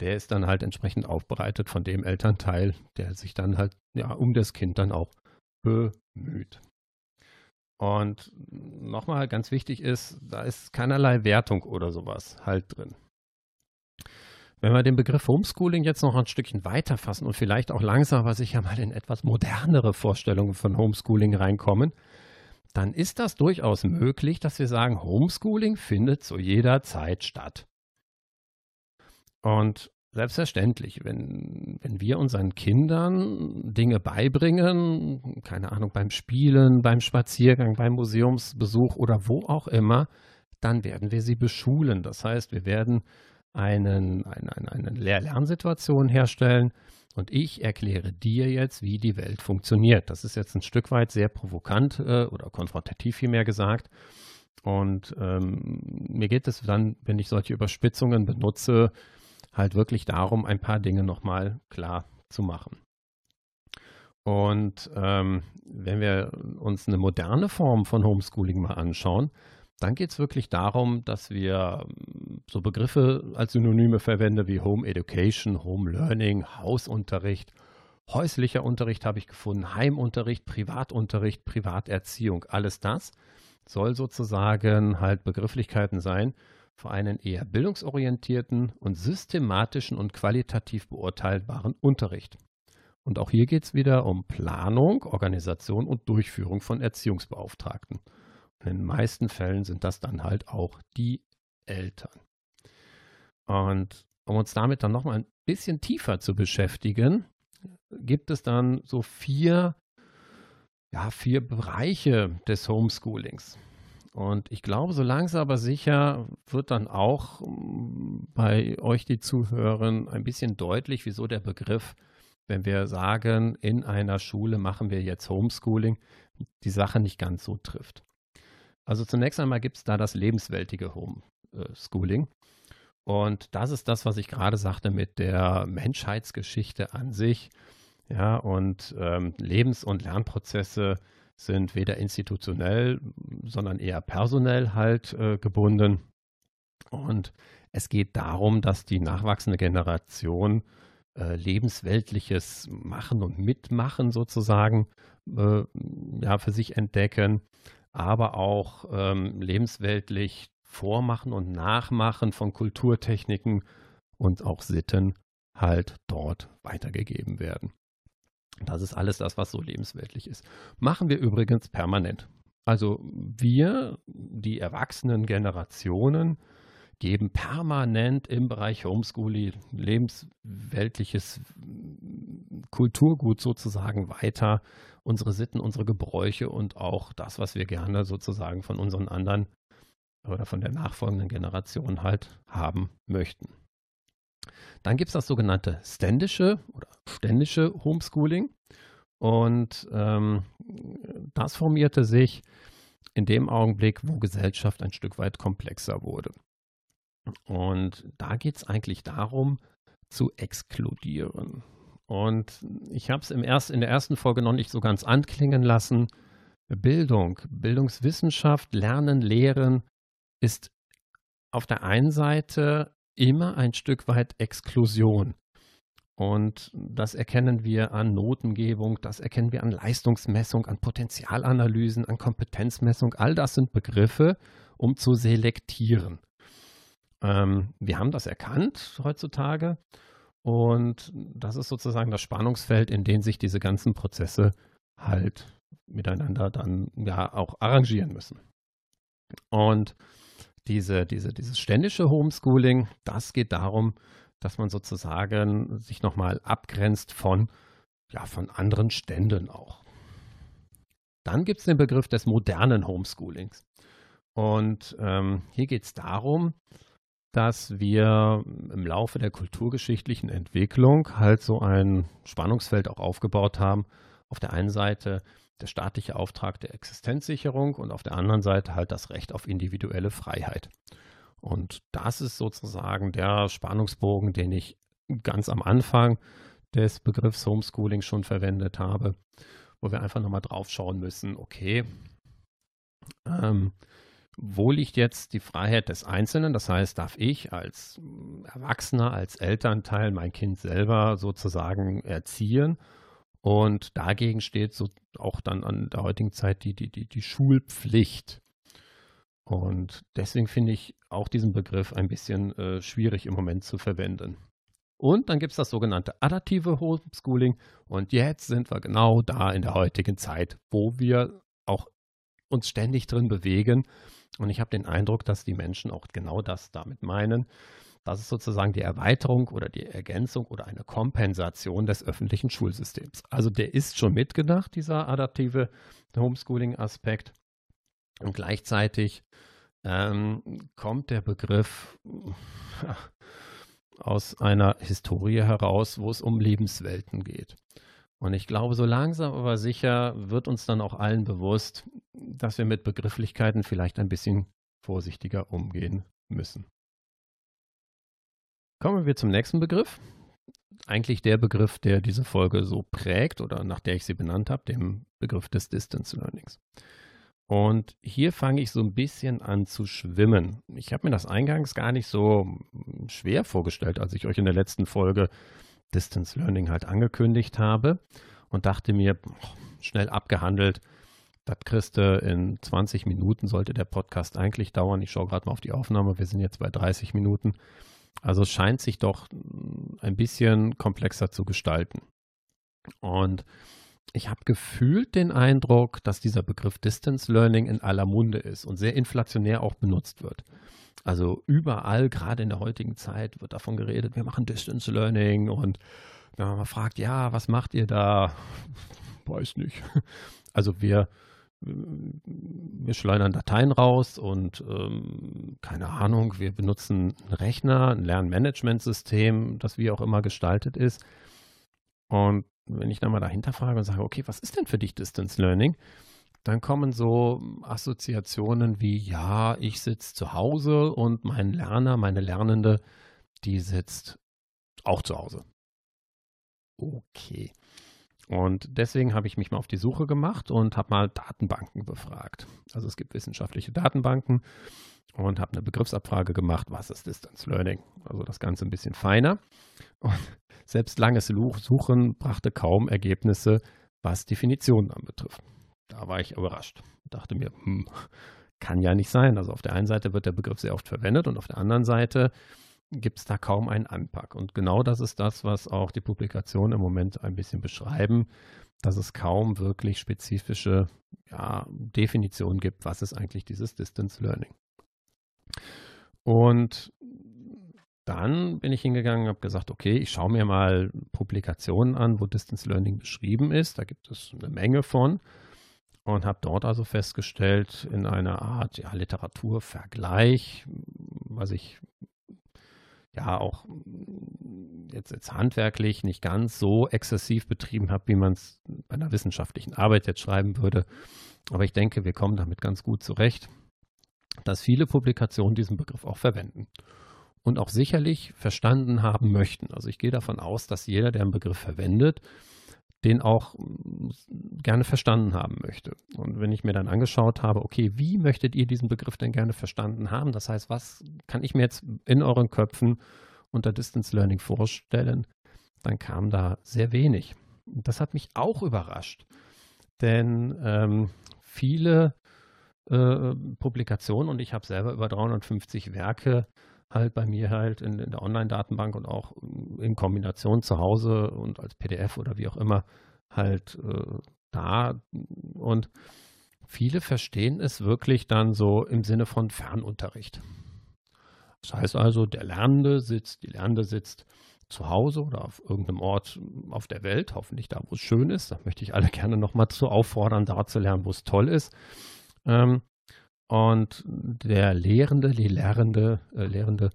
der ist dann halt entsprechend aufbereitet von dem Elternteil, der sich dann halt ja um das Kind dann auch bemüht. Und nochmal ganz wichtig ist, da ist keinerlei Wertung oder sowas halt drin. Wenn wir den Begriff Homeschooling jetzt noch ein Stückchen weiter fassen und vielleicht auch langsam aber sicher mal in etwas modernere Vorstellungen von Homeschooling reinkommen, dann ist das durchaus möglich, dass wir sagen, Homeschooling findet zu jeder Zeit statt. Und selbstverständlich, wenn, wenn wir unseren Kindern Dinge beibringen, keine Ahnung, beim Spielen, beim Spaziergang, beim Museumsbesuch oder wo auch immer, dann werden wir sie beschulen. Das heißt, wir werden einen, eine, eine, Lehr-Lernsituation herstellen, und ich erkläre dir jetzt, wie die Welt funktioniert. Das ist jetzt ein Stück weit sehr provokant äh, oder konfrontativ vielmehr gesagt. Und ähm, mir geht es dann, wenn ich solche Überspitzungen benutze, halt wirklich darum, ein paar Dinge nochmal klar zu machen. Und ähm, wenn wir uns eine moderne Form von Homeschooling mal anschauen, dann geht es wirklich darum, dass wir ähm, so Begriffe als Synonyme verwenden wie Home Education, Home Learning, Hausunterricht, häuslicher Unterricht habe ich gefunden, Heimunterricht, Privatunterricht, Privaterziehung. Alles das soll sozusagen halt Begrifflichkeiten sein, für einen eher bildungsorientierten und systematischen und qualitativ beurteilbaren Unterricht. Und auch hier geht es wieder um Planung, Organisation und Durchführung von Erziehungsbeauftragten. In den meisten Fällen sind das dann halt auch die Eltern. Und um uns damit dann nochmal ein bisschen tiefer zu beschäftigen, gibt es dann so vier, ja, vier Bereiche des Homeschoolings. Und ich glaube, so langsam aber sicher wird dann auch mm, bei euch, die zuhören, ein bisschen deutlich, wieso der Begriff, wenn wir sagen, in einer Schule machen wir jetzt Homeschooling, die Sache nicht ganz so trifft. Also zunächst einmal gibt es da das lebensweltige Homeschooling. Und das ist das, was ich gerade sagte mit der Menschheitsgeschichte an sich. Ja, und ähm, Lebens- und Lernprozesse sind weder institutionell, sondern eher personell halt äh, gebunden. Und es geht darum, dass die nachwachsende Generation äh, lebensweltliches Machen und Mitmachen sozusagen äh, ja, für sich entdecken, aber auch ähm, lebensweltlich Vormachen und Nachmachen von Kulturtechniken und auch Sitten halt dort weitergegeben werden. Das ist alles das, was so lebensweltlich ist. Machen wir übrigens permanent. Also wir, die erwachsenen Generationen, geben permanent im Bereich Homeschooling lebensweltliches Kulturgut sozusagen weiter, unsere Sitten, unsere Gebräuche und auch das, was wir gerne sozusagen von unseren anderen oder von der nachfolgenden Generation halt haben möchten. Dann gibt es das sogenannte ständische oder ständische Homeschooling. Und ähm, das formierte sich in dem Augenblick, wo Gesellschaft ein Stück weit komplexer wurde. Und da geht es eigentlich darum, zu exkludieren. Und ich habe es in der ersten Folge noch nicht so ganz anklingen lassen. Bildung, Bildungswissenschaft, Lernen, Lehren ist auf der einen Seite immer ein Stück weit Exklusion. Und das erkennen wir an Notengebung, das erkennen wir an Leistungsmessung, an Potenzialanalysen, an Kompetenzmessung. All das sind Begriffe, um zu selektieren. Ähm, wir haben das erkannt heutzutage und das ist sozusagen das Spannungsfeld, in dem sich diese ganzen Prozesse halt miteinander dann ja auch arrangieren müssen. Und diese, diese, dieses ständische Homeschooling, das geht darum, dass man sozusagen sich nochmal abgrenzt von, ja, von anderen Ständen auch. Dann gibt es den Begriff des modernen Homeschoolings. Und ähm, hier geht es darum, dass wir im Laufe der kulturgeschichtlichen Entwicklung halt so ein Spannungsfeld auch aufgebaut haben. Auf der einen Seite der staatliche Auftrag der Existenzsicherung und auf der anderen Seite halt das Recht auf individuelle Freiheit. Und das ist sozusagen der Spannungsbogen, den ich ganz am Anfang des Begriffs Homeschooling schon verwendet habe, wo wir einfach nochmal drauf schauen müssen, okay, ähm, wo liegt jetzt die Freiheit des Einzelnen? Das heißt, darf ich als Erwachsener, als Elternteil mein Kind selber sozusagen erziehen? Und dagegen steht so auch dann an der heutigen Zeit die, die, die, die Schulpflicht. Und deswegen finde ich auch diesen Begriff ein bisschen äh, schwierig im Moment zu verwenden. Und dann gibt es das sogenannte adaptive Homeschooling. Und jetzt sind wir genau da in der heutigen Zeit, wo wir auch uns ständig drin bewegen. Und ich habe den Eindruck, dass die Menschen auch genau das damit meinen. Das ist sozusagen die Erweiterung oder die Ergänzung oder eine Kompensation des öffentlichen Schulsystems. Also der ist schon mitgedacht, dieser adaptive Homeschooling-Aspekt. Und gleichzeitig ähm, kommt der Begriff [LAUGHS] aus einer Historie heraus, wo es um Lebenswelten geht. Und ich glaube, so langsam aber sicher wird uns dann auch allen bewusst, dass wir mit Begrifflichkeiten vielleicht ein bisschen vorsichtiger umgehen müssen. Kommen wir zum nächsten Begriff. Eigentlich der Begriff, der diese Folge so prägt oder nach der ich sie benannt habe, dem Begriff des Distance Learnings. Und hier fange ich so ein bisschen an zu schwimmen. Ich habe mir das eingangs gar nicht so schwer vorgestellt, als ich euch in der letzten Folge Distance Learning halt angekündigt habe und dachte mir, schnell abgehandelt, Das kriegst du in 20 Minuten, sollte der Podcast eigentlich dauern. Ich schaue gerade mal auf die Aufnahme. Wir sind jetzt bei 30 Minuten. Also es scheint sich doch ein bisschen komplexer zu gestalten. Und ich habe gefühlt den Eindruck, dass dieser Begriff Distance Learning in aller Munde ist und sehr inflationär auch benutzt wird. Also überall, gerade in der heutigen Zeit, wird davon geredet, wir machen Distance Learning und wenn man mal fragt, ja, was macht ihr da? [LAUGHS] Weiß nicht. [LAUGHS] Also wir, wir schleudern Dateien raus und ähm, keine Ahnung, wir benutzen einen Rechner, ein Lernmanagementsystem, das wie auch immer gestaltet ist. Und wenn ich dann mal dahinter frage und sage, okay, was ist denn für dich Distance Learning? Dann kommen so Assoziationen wie, ja, ich sitze zu Hause und mein Lerner, meine Lernende, die sitzt auch zu Hause. Okay. Und deswegen habe ich mich mal auf die Suche gemacht und habe mal Datenbanken befragt. Also es gibt wissenschaftliche Datenbanken und habe eine Begriffsabfrage gemacht, was ist Distance Learning? Also das Ganze ein bisschen feiner. Und selbst langes Suchen brachte kaum Ergebnisse, was Definitionen anbetrifft. Da war ich überrascht. Dachte mir, hm, kann ja nicht sein. Also auf der einen Seite wird der Begriff sehr oft verwendet und auf der anderen Seite gibt es da kaum einen Anpack. Und genau das ist das, was auch die Publikationen im Moment ein bisschen beschreiben, dass es kaum wirklich spezifische ja, Definitionen gibt, was ist eigentlich dieses Distance Learning. Und dann bin ich hingegangen und habe gesagt, okay, ich schaue mir mal Publikationen an, wo Distance Learning beschrieben ist. Da gibt es eine Menge von. Und habe dort also festgestellt, in einer Art ja, Literaturvergleich, was ich ja auch jetzt, jetzt handwerklich nicht ganz so exzessiv betrieben habe, wie man es bei einer wissenschaftlichen Arbeit jetzt schreiben würde. Aber ich denke, wir kommen damit ganz gut zurecht, dass viele Publikationen diesen Begriff auch verwenden und auch sicherlich verstanden haben möchten. Also ich gehe davon aus, dass jeder, der einen Begriff verwendet, den auch mm, gerne verstanden haben möchte. Und wenn ich mir dann angeschaut habe, okay, wie möchtet ihr diesen Begriff denn gerne verstanden haben? Das heißt, was kann ich mir jetzt in euren Köpfen unter Distance Learning vorstellen? Dann kam da sehr wenig. Das hat mich auch überrascht, denn ähm, viele äh, Publikationen und ich habe selber über 350 Werke halt bei mir halt in, in der Online-Datenbank und auch in Kombination zu Hause und als PDF oder wie auch immer halt äh, da. Und viele verstehen es wirklich dann so im Sinne von Fernunterricht. Das heißt also, der Lernende sitzt, die Lernende sitzt zu Hause oder auf irgendeinem Ort auf der Welt, hoffentlich da, wo es schön ist. Da möchte ich alle gerne nochmal zu auffordern, da zu lernen, wo es toll ist. Ähm, und der Lehrende, die Lehrende, äh, Lehrende,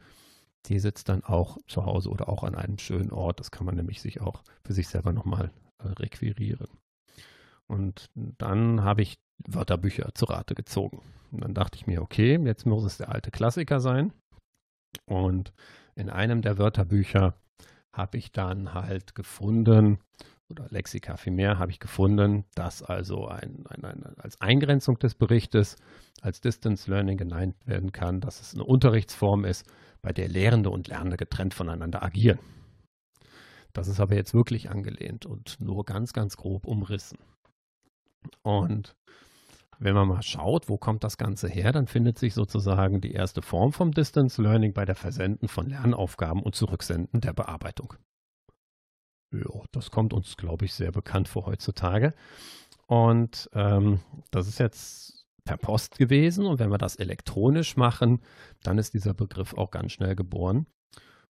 die sitzt dann auch zu Hause oder auch an einem schönen Ort. Das kann man nämlich sich auch für sich selber nochmal äh, requirieren. Und dann habe ich Wörterbücher zu Rate gezogen. Und dann dachte ich mir, okay, jetzt muss es der alte Klassiker sein. Und in einem der Wörterbücher habe ich dann halt gefunden, oder Lexika vielmehr, habe ich gefunden, dass also ein, ein, ein, als Eingrenzung des Berichtes als Distance Learning genannt werden kann, dass es eine Unterrichtsform ist, bei der Lehrende und Lernende getrennt voneinander agieren. Das ist aber jetzt wirklich angelehnt und nur ganz, ganz grob umrissen. Und wenn man mal schaut, wo kommt das Ganze her, dann findet sich sozusagen die erste Form vom Distance Learning bei der Versenden von Lernaufgaben und Zurücksenden der Bearbeitung. Ja, das kommt uns, glaube ich, sehr bekannt vor heutzutage. Und ähm, das ist jetzt per Post gewesen. Und wenn wir das elektronisch machen, dann ist dieser Begriff auch ganz schnell geboren.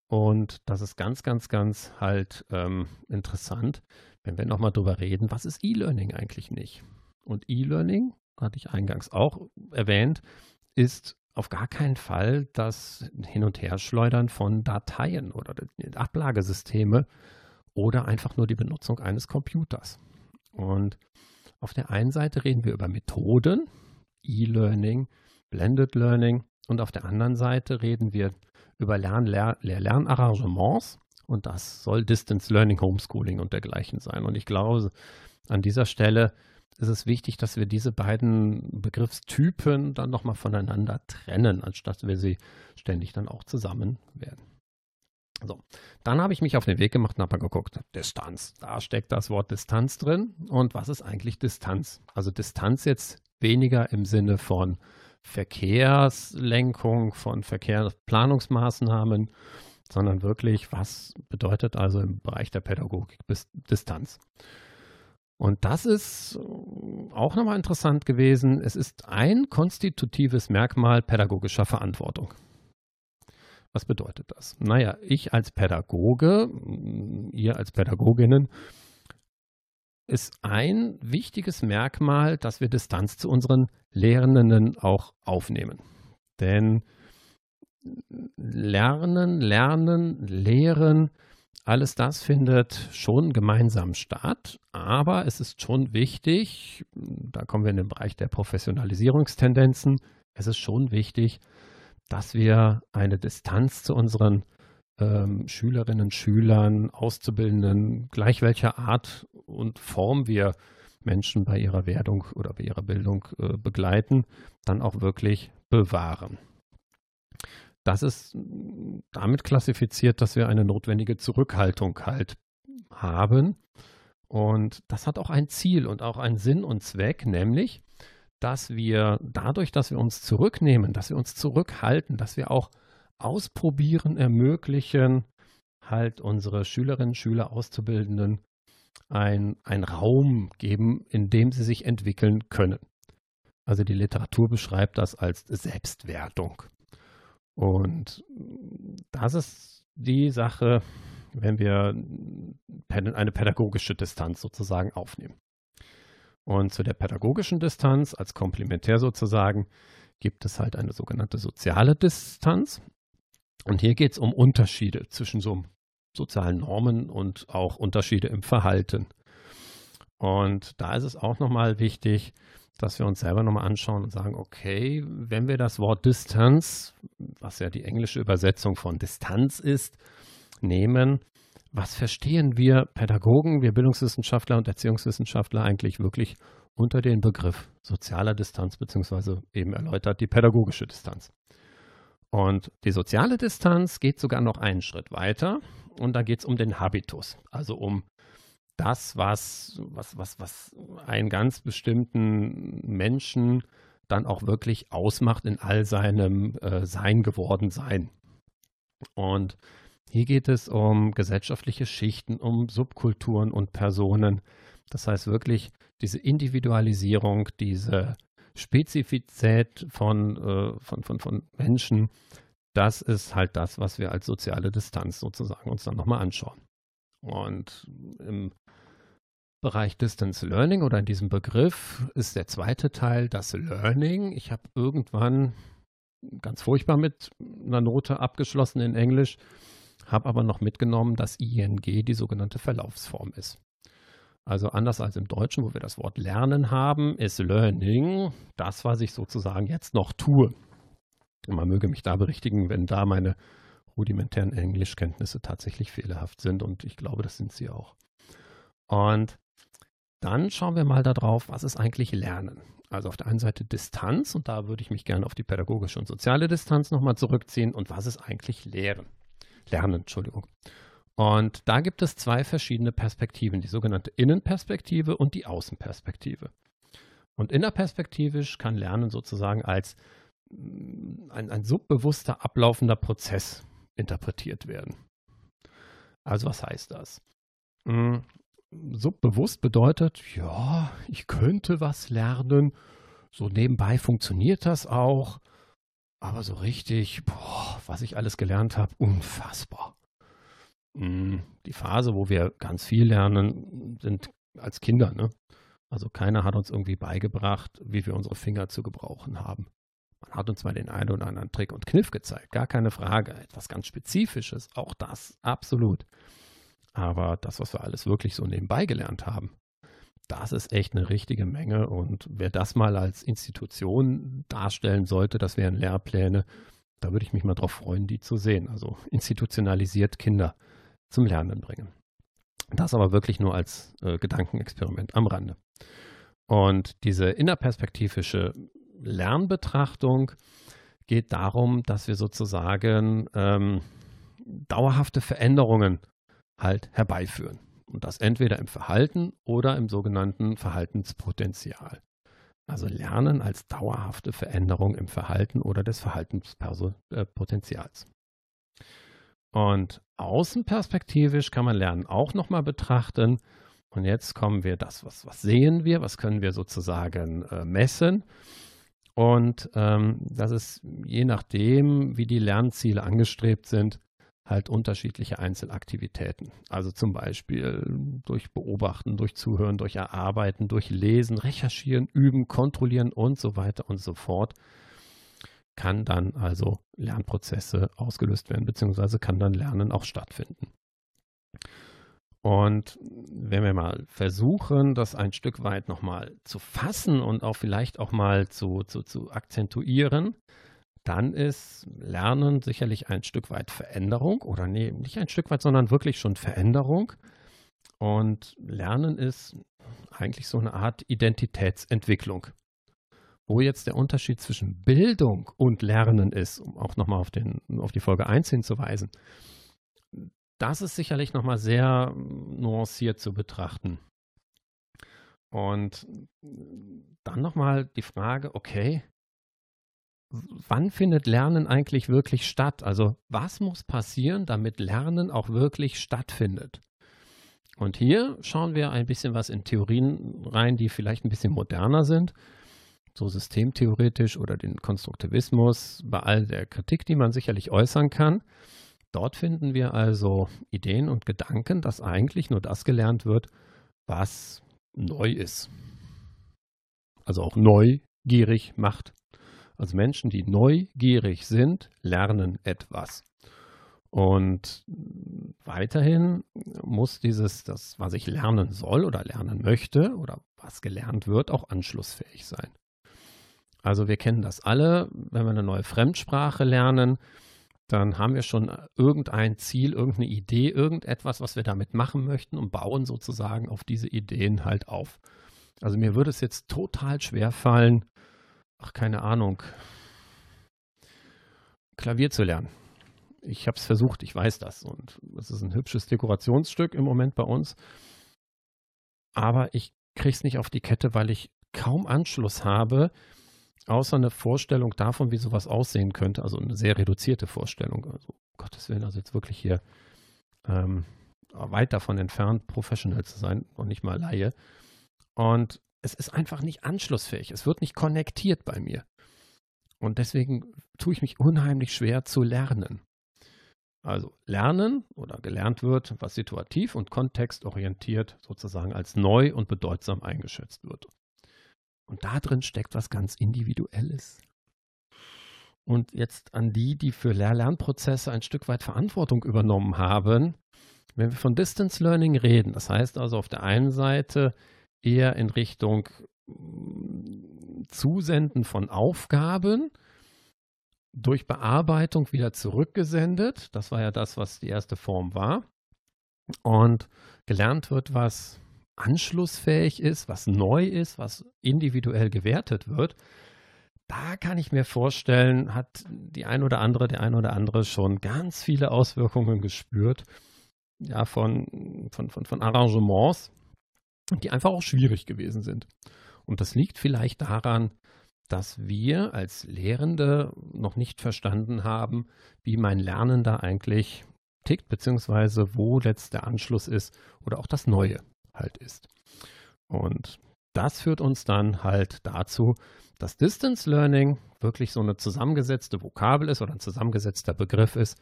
Und das ist ganz, ganz, ganz halt ähm, interessant, wenn wir nochmal drüber reden, was ist E-Learning eigentlich nicht? Und E-Learning, hatte ich eingangs auch erwähnt, ist auf gar keinen Fall das Hin- und Herschleudern von Dateien oder Ablagesysteme oder einfach nur die Benutzung eines Computers. Und auf der einen Seite reden wir über Methoden, E-Learning, Blended Learning und auf der anderen Seite reden wir über Lern Lehr Lernarrangements und das soll Distance Learning, Homeschooling und dergleichen sein. Und ich glaube, an dieser Stelle ist es wichtig, dass wir diese beiden Begriffstypen dann nochmal voneinander trennen, anstatt wir sie ständig dann auch zusammen werden. So, Dann habe ich mich auf den Weg gemacht und habe geguckt, Distanz. Da steckt das Wort Distanz drin. Und was ist eigentlich Distanz? Also Distanz jetzt weniger im Sinne von Verkehrslenkung, von Verkehrsplanungsmaßnahmen, sondern wirklich, was bedeutet also im Bereich der Pädagogik Distanz? Und das ist auch nochmal interessant gewesen. Es ist ein konstitutives Merkmal pädagogischer Verantwortung. Was bedeutet das? Naja, ich als Pädagoge, ihr als Pädagoginnen, ist ein wichtiges Merkmal, dass wir Distanz zu unseren Lehrenden auch aufnehmen. Denn Lernen, Lernen, Lehren, alles das findet schon gemeinsam statt, aber es ist schon wichtig, da kommen wir in den Bereich der Professionalisierungstendenzen, es ist schon wichtig, dass wir eine Distanz zu unseren ähm, Schülerinnen, Schülern, Auszubildenden, gleich welcher Art und Form wir Menschen bei ihrer Werdung oder bei ihrer Bildung äh, begleiten, dann auch wirklich bewahren. Das ist damit klassifiziert, dass wir eine notwendige Zurückhaltung halt haben. Und das hat auch ein Ziel und auch einen Sinn und Zweck, nämlich, dass wir dadurch, dass wir uns zurücknehmen, dass wir uns zurückhalten, dass wir auch ausprobieren ermöglichen, halt unsere Schülerinnen, Schüler, Auszubildenden ein, ein Raum geben, in dem sie sich entwickeln können. Also die Literatur beschreibt das als Selbstwertung. Und das ist die Sache, wenn wir eine pädagogische Distanz sozusagen aufnehmen. Und zu der pädagogischen Distanz als komplementär sozusagen gibt es halt eine sogenannte soziale Distanz. Und hier geht es um Unterschiede zwischen so sozialen Normen und auch Unterschiede im Verhalten. Und da ist es auch nochmal wichtig, dass wir uns selber nochmal anschauen und sagen, okay, wenn wir das Wort Distanz, was ja die englische Übersetzung von Distanz ist, nehmen, was verstehen wir Pädagogen, wir Bildungswissenschaftler und Erziehungswissenschaftler eigentlich wirklich unter den Begriff sozialer Distanz, beziehungsweise eben erläutert die pädagogische Distanz. Und die soziale Distanz geht sogar noch einen Schritt weiter und da geht es um den Habitus, also um das, was, was, was, was einen ganz bestimmten Menschen dann auch wirklich ausmacht in all seinem äh, Sein geworden sein. Und hier geht es um gesellschaftliche Schichten, um Subkulturen und Personen. Das heißt wirklich diese Individualisierung, diese Spezifizität von, äh, von, von, von Menschen, das ist halt das, was wir als soziale Distanz sozusagen uns dann nochmal anschauen. Und im Bereich Distance Learning oder in diesem Begriff ist der zweite Teil das Learning. Ich habe irgendwann ganz furchtbar mit einer Note abgeschlossen in Englisch, habe aber noch mitgenommen, dass ING die sogenannte Verlaufsform ist. Also anders als im Deutschen, wo wir das Wort Lernen haben, ist Learning das, was ich sozusagen jetzt noch tue. Man möge mich da berichtigen, wenn da meine rudimentären Englischkenntnisse tatsächlich fehlerhaft sind und ich glaube, das sind sie auch. Und dann schauen wir mal darauf, was ist eigentlich Lernen. Also auf der einen Seite Distanz und da würde ich mich gerne auf die pädagogische und soziale Distanz nochmal zurückziehen und was ist eigentlich Lehren? Lernen, Entschuldigung. Und da gibt es zwei verschiedene Perspektiven, die sogenannte Innenperspektive und die Außenperspektive. Und innerperspektivisch kann Lernen sozusagen als mm, ein, ein subbewusster ablaufender Prozess interpretiert werden. Also was heißt das? Mm, subbewusst bedeutet, ja, ich könnte was lernen, so nebenbei funktioniert das auch, aber so richtig, boah, was ich alles gelernt habe, unfassbar. Mm, die Phase, wo wir ganz viel lernen, sind als Kinder, ne? Also keiner hat uns irgendwie beigebracht, wie wir unsere Finger zu gebrauchen haben. Man hat uns mal den einen oder anderen Trick und Kniff gezeigt, gar keine Frage. Etwas ganz Spezifisches, auch das, absolut. Aber das, was wir alles wirklich so nebenbei gelernt haben, das ist echt eine richtige Menge. Und wer das mal als Institution darstellen sollte, das wären Lehrpläne, da würde ich mich mal drauf freuen, die zu sehen. Also institutionalisiert Kinder zum Lernen bringen. Das aber wirklich nur als äh, Gedankenexperiment am Rande. Und diese innerperspektivische Lernbetrachtung geht darum, dass wir sozusagen ähm, dauerhafte Veränderungen halt herbeiführen. Und das entweder im Verhalten oder im sogenannten Verhaltenspotenzial. Also Lernen als dauerhafte Veränderung im Verhalten oder des Verhaltenspotenzials. Und außenperspektivisch kann man Lernen auch nochmal betrachten. Und jetzt kommen wir das, was, was sehen wir, was können wir sozusagen äh, messen. Und ähm, das ist je nachdem, wie die Lernziele angestrebt sind, halt unterschiedliche Einzelaktivitäten. Also zum Beispiel durch Beobachten, durch Zuhören, durch Erarbeiten, durch Lesen, Recherchieren, Üben, Kontrollieren und so weiter und so fort kann dann also Lernprozesse ausgelöst werden, beziehungsweise kann dann Lernen auch stattfinden. Und wenn wir mal versuchen, das ein Stück weit nochmal zu fassen und auch vielleicht auch mal zu, zu, zu akzentuieren, dann ist Lernen sicherlich ein Stück weit Veränderung oder nee, nicht ein Stück weit, sondern wirklich schon Veränderung. Und Lernen ist eigentlich so eine Art Identitätsentwicklung. Wo jetzt der Unterschied zwischen Bildung und Lernen ist, um auch nochmal auf, auf die Folge 1 hinzuweisen, das ist sicherlich nochmal sehr nuanciert zu betrachten. Und dann nochmal die Frage, okay, wann findet Lernen eigentlich wirklich statt? Also was muss passieren, damit Lernen auch wirklich stattfindet? Und hier schauen wir ein bisschen was in Theorien rein, die vielleicht ein bisschen moderner sind, so systemtheoretisch oder den Konstruktivismus, bei all der Kritik, die man sicherlich äußern kann. Dort finden wir also Ideen und Gedanken, dass eigentlich nur das gelernt wird, was neu ist. Also auch neugierig macht. Also Menschen, die neugierig sind, lernen etwas. Und weiterhin muss dieses, das, was ich lernen soll oder lernen möchte oder was gelernt wird, auch anschlussfähig sein. Also wir kennen das alle, wenn wir eine neue Fremdsprache lernen, dann haben wir schon irgendein Ziel, irgendeine Idee, irgendetwas, was wir damit machen möchten und bauen sozusagen auf diese Ideen halt auf. Also mir würde es jetzt total schwer fallen, ach, keine Ahnung, Klavier zu lernen. Ich habe es versucht, ich weiß das. Und es ist ein hübsches Dekorationsstück im Moment bei uns. Aber ich kriege es nicht auf die Kette, weil ich kaum Anschluss habe, außer eine Vorstellung davon, wie sowas aussehen könnte. Also eine sehr reduzierte Vorstellung. Also, um Gottes Willen, also jetzt wirklich hier ähm, weit davon entfernt, professionell zu sein und nicht mal Laie. Und es ist einfach nicht anschlussfähig. Es wird nicht konnektiert bei mir. Und deswegen tue ich mich unheimlich schwer zu lernen. Also lernen oder gelernt wird, was situativ und kontextorientiert sozusagen als neu und bedeutsam eingeschätzt wird. Und da drin steckt was ganz Individuelles. Und jetzt an die, die für Lehr-Lernprozesse ein Stück weit Verantwortung übernommen haben, wenn wir von Distance Learning reden, das heißt also auf der einen Seite eher in Richtung mm, Zusenden von Aufgaben durch Bearbeitung wieder zurückgesendet. Das war ja das, was die erste Form war. Und gelernt wird, was anschlussfähig ist, was neu ist, was individuell gewertet wird. Da kann ich mir vorstellen, hat die ein oder andere, der ein oder andere schon ganz viele Auswirkungen gespürt, ja, von, von, von, von Arrangements, die einfach auch schwierig gewesen sind. Und das liegt vielleicht daran, dass wir als Lehrende noch nicht verstanden haben, wie mein Lernender eigentlich tickt, beziehungsweise wo jetzt der Anschluss ist oder auch das Neue halt ist. Und das führt uns dann halt dazu, dass Distance Learning wirklich so eine zusammengesetzte Vokabel ist oder ein zusammengesetzter Begriff ist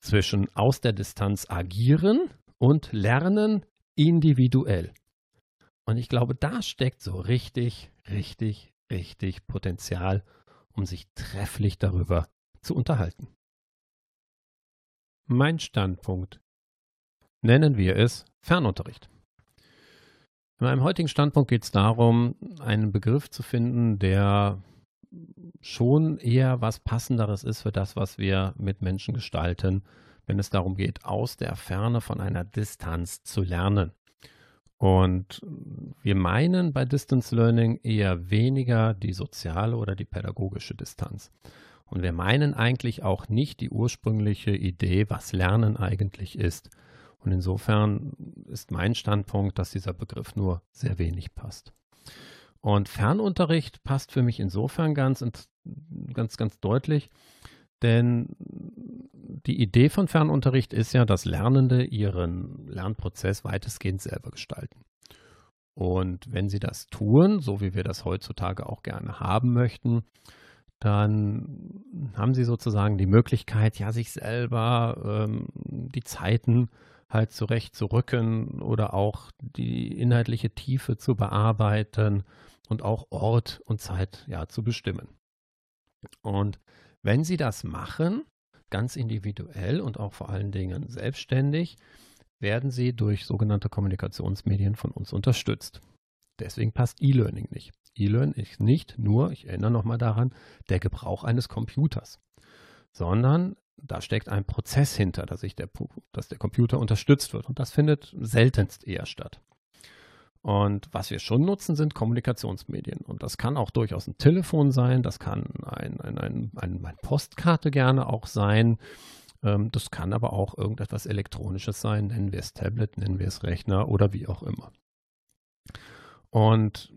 zwischen aus der Distanz agieren und lernen individuell. Und ich glaube, da steckt so richtig, richtig, richtig Potenzial, um sich trefflich darüber zu unterhalten. Mein Standpunkt nennen wir es Fernunterricht. In meinem heutigen Standpunkt geht es darum, einen Begriff zu finden, der schon eher was Passenderes ist für das, was wir mit Menschen gestalten, wenn es darum geht, aus der Ferne von einer Distanz zu lernen. Und wir meinen bei Distance Learning eher weniger die soziale oder die pädagogische Distanz. Und wir meinen eigentlich auch nicht die ursprüngliche Idee, was Lernen eigentlich ist. Und insofern ist mein Standpunkt, dass dieser Begriff nur sehr wenig passt. Und Fernunterricht passt für mich insofern ganz, ganz, ganz deutlich, denn die Idee von Fernunterricht ist ja, dass Lernende ihren Lernprozess weitestgehend selber gestalten. Und wenn sie das tun, so wie wir das heutzutage auch gerne haben möchten, dann haben sie sozusagen die Möglichkeit, ja, sich selber ähm, die Zeiten halt zurechtzurücken oder auch die inhaltliche Tiefe zu bearbeiten und auch Ort und Zeit ja zu bestimmen. Und wenn Sie das machen, ganz individuell und auch vor allen Dingen selbstständig, werden Sie durch sogenannte Kommunikationsmedien von uns unterstützt. Deswegen passt E-Learning nicht. E-Learning ist nicht nur, ich erinnere nochmal daran, der Gebrauch eines Computers, sondern da steckt ein Prozess hinter, dass, der, dass der Computer unterstützt wird. Und das findet seltenst eher statt. Und was wir schon nutzen, sind Kommunikationsmedien. Und das kann auch durchaus ein Telefon sein, das kann ein, ein, ein, ein, eine Postkarte gerne auch sein. Ähm, das kann aber auch irgendetwas Elektronisches sein, nennen wir es Tablet, nennen wir es Rechner oder wie auch immer. Und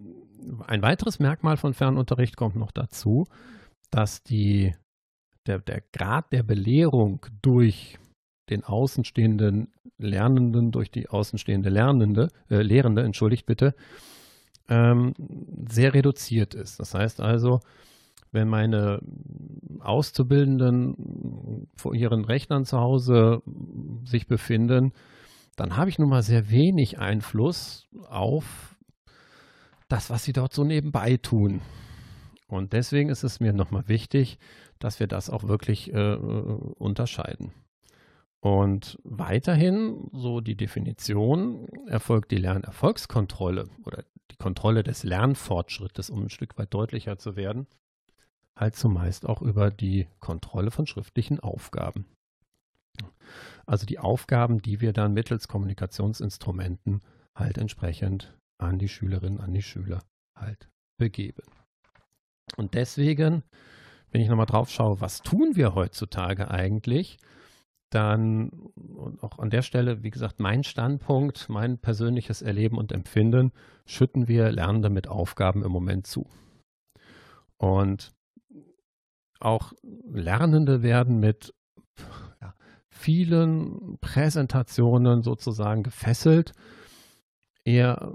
ein weiteres Merkmal von Fernunterricht kommt noch dazu, dass die, der, der Grad der Belehrung durch den außenstehenden Lernenden, durch die außenstehende Lernende, äh, Lehrende, entschuldigt bitte, ähm, sehr reduziert ist. Das heißt also, wenn meine Auszubildenden vor ihren Rechnern zu Hause sich befinden, dann habe ich nun mal sehr wenig Einfluss auf das, was sie dort so nebenbei tun. Und deswegen ist es mir nochmal wichtig, dass wir das auch wirklich äh, unterscheiden. Und weiterhin, so die Definition, erfolgt die Lernerfolgskontrolle oder die Kontrolle des Lernfortschrittes, um ein Stück weit deutlicher zu werden, halt zumeist auch über die Kontrolle von schriftlichen Aufgaben. Also die Aufgaben, die wir dann mittels Kommunikationsinstrumenten halt entsprechend an die Schülerinnen, an die Schüler halt begeben. Und deswegen, wenn ich nochmal drauf schaue, was tun wir heutzutage eigentlich, dann und auch an der Stelle, wie gesagt, mein Standpunkt, mein persönliches Erleben und Empfinden, schütten wir Lernende mit Aufgaben im Moment zu. Und auch Lernende werden mit ja, vielen Präsentationen sozusagen gefesselt, eher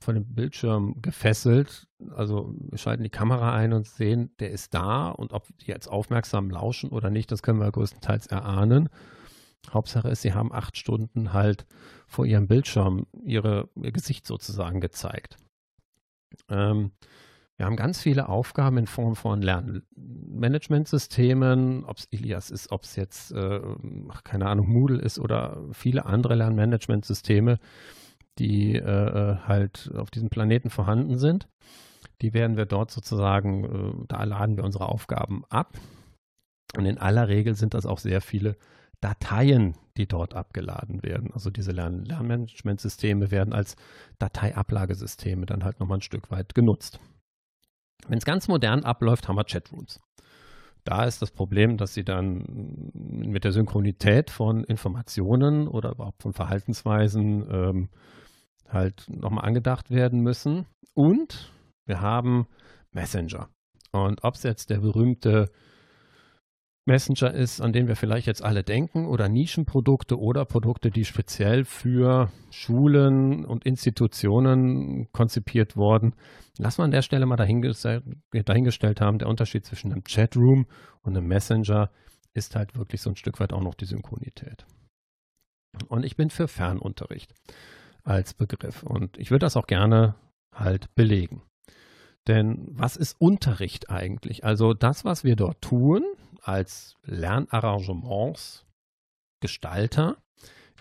von dem Bildschirm gefesselt. Also wir schalten die Kamera ein und sehen, der ist da und ob die jetzt aufmerksam lauschen oder nicht, das können wir größtenteils erahnen. Hauptsache ist, sie haben acht Stunden halt vor ihrem Bildschirm ihre, ihr Gesicht sozusagen gezeigt. Ähm, wir haben ganz viele Aufgaben in Form von Lernmanagementsystemen, ob es Ilias ist, ob es jetzt, äh, keine Ahnung, Moodle ist oder viele andere Lernmanagementsysteme, die äh, halt auf diesem Planeten vorhanden sind. Die werden wir dort sozusagen, äh, da laden wir unsere Aufgaben ab. Und in aller Regel sind das auch sehr viele Dateien, die dort abgeladen werden. Also diese Lern Lernmanagementsysteme werden als Dateiablagesysteme dann halt nochmal ein Stück weit genutzt. Wenn es ganz modern abläuft, haben wir Chatrooms. Da ist das Problem, dass sie dann mit der Synchronität von Informationen oder überhaupt von Verhaltensweisen ähm, halt nochmal angedacht werden müssen. Und wir haben Messenger. Und ob es jetzt der berühmte Messenger ist, an den wir vielleicht jetzt alle denken, oder Nischenprodukte oder Produkte, die speziell für Schulen und Institutionen konzipiert wurden. Lass mal an der Stelle mal dahingestellt, dahingestellt haben, der Unterschied zwischen einem Chatroom und einem Messenger ist halt wirklich so ein Stück weit auch noch die Synchronität. Und ich bin für Fernunterricht als Begriff und ich würde das auch gerne halt belegen. Denn was ist Unterricht eigentlich? Also das, was wir dort tun, als Lernarrangements Gestalter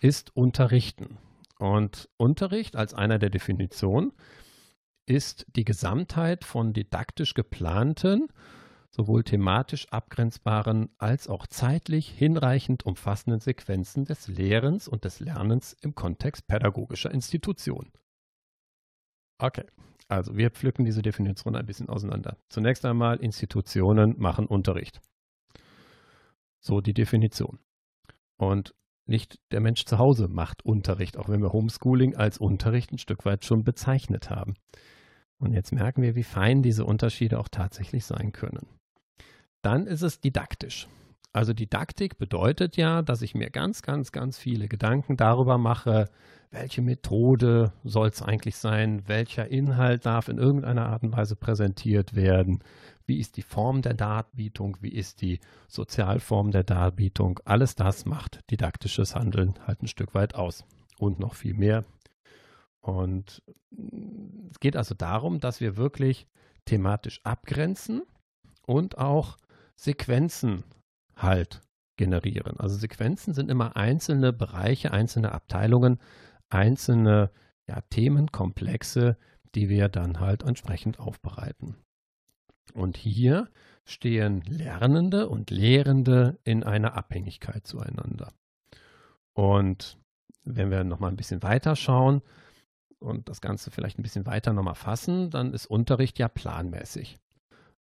ist Unterrichten. Und Unterricht als einer der Definitionen ist die Gesamtheit von didaktisch geplanten, sowohl thematisch abgrenzbaren als auch zeitlich hinreichend umfassenden Sequenzen des Lehrens und des Lernens im Kontext pädagogischer Institutionen. Okay, also wir pflücken diese Definition ein bisschen auseinander. Zunächst einmal, Institutionen machen Unterricht. So die Definition. Und nicht der Mensch zu Hause macht Unterricht, auch wenn wir Homeschooling als Unterricht ein Stück weit schon bezeichnet haben. Und jetzt merken wir, wie fein diese Unterschiede auch tatsächlich sein können. Dann ist es didaktisch. Also Didaktik bedeutet ja, dass ich mir ganz, ganz, ganz viele Gedanken darüber mache, welche Methode soll es eigentlich sein, welcher Inhalt darf in irgendeiner Art und Weise präsentiert werden, wie ist die Form der Darbietung, wie ist die Sozialform der Darbietung. Alles das macht didaktisches Handeln halt ein Stück weit aus und noch viel mehr. Und es geht also darum, dass wir wirklich thematisch abgrenzen und auch Sequenzen halt generieren. Also Sequenzen sind immer einzelne Bereiche, einzelne Abteilungen, einzelne ja, Themenkomplexe, die wir dann halt entsprechend aufbereiten. Und hier stehen Lernende und Lehrende in einer Abhängigkeit zueinander. Und wenn wir nochmal ein bisschen weiter schauen und das Ganze vielleicht ein bisschen weiter nochmal fassen, dann ist Unterricht ja planmäßig.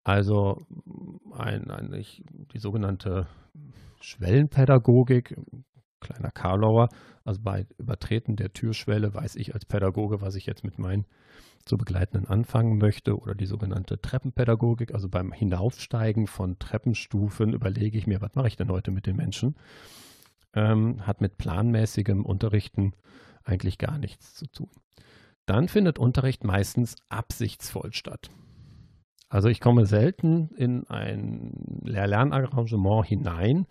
Also ein, ein, die sogenannte Schwellenpädagogik, kleiner Karlauer, also bei Übertreten der Türschwelle weiß ich als Pädagoge, was ich jetzt mit meinen zu begleitenden anfangen möchte oder die sogenannte Treppenpädagogik, also beim Hinaufsteigen von Treppenstufen überlege ich mir, was mache ich denn heute mit den Menschen, ähm, hat mit planmäßigem Unterrichten eigentlich gar nichts zu tun. Dann findet Unterricht meistens absichtsvoll statt. Also ich komme selten in ein Lehr-Lernarrangement hinein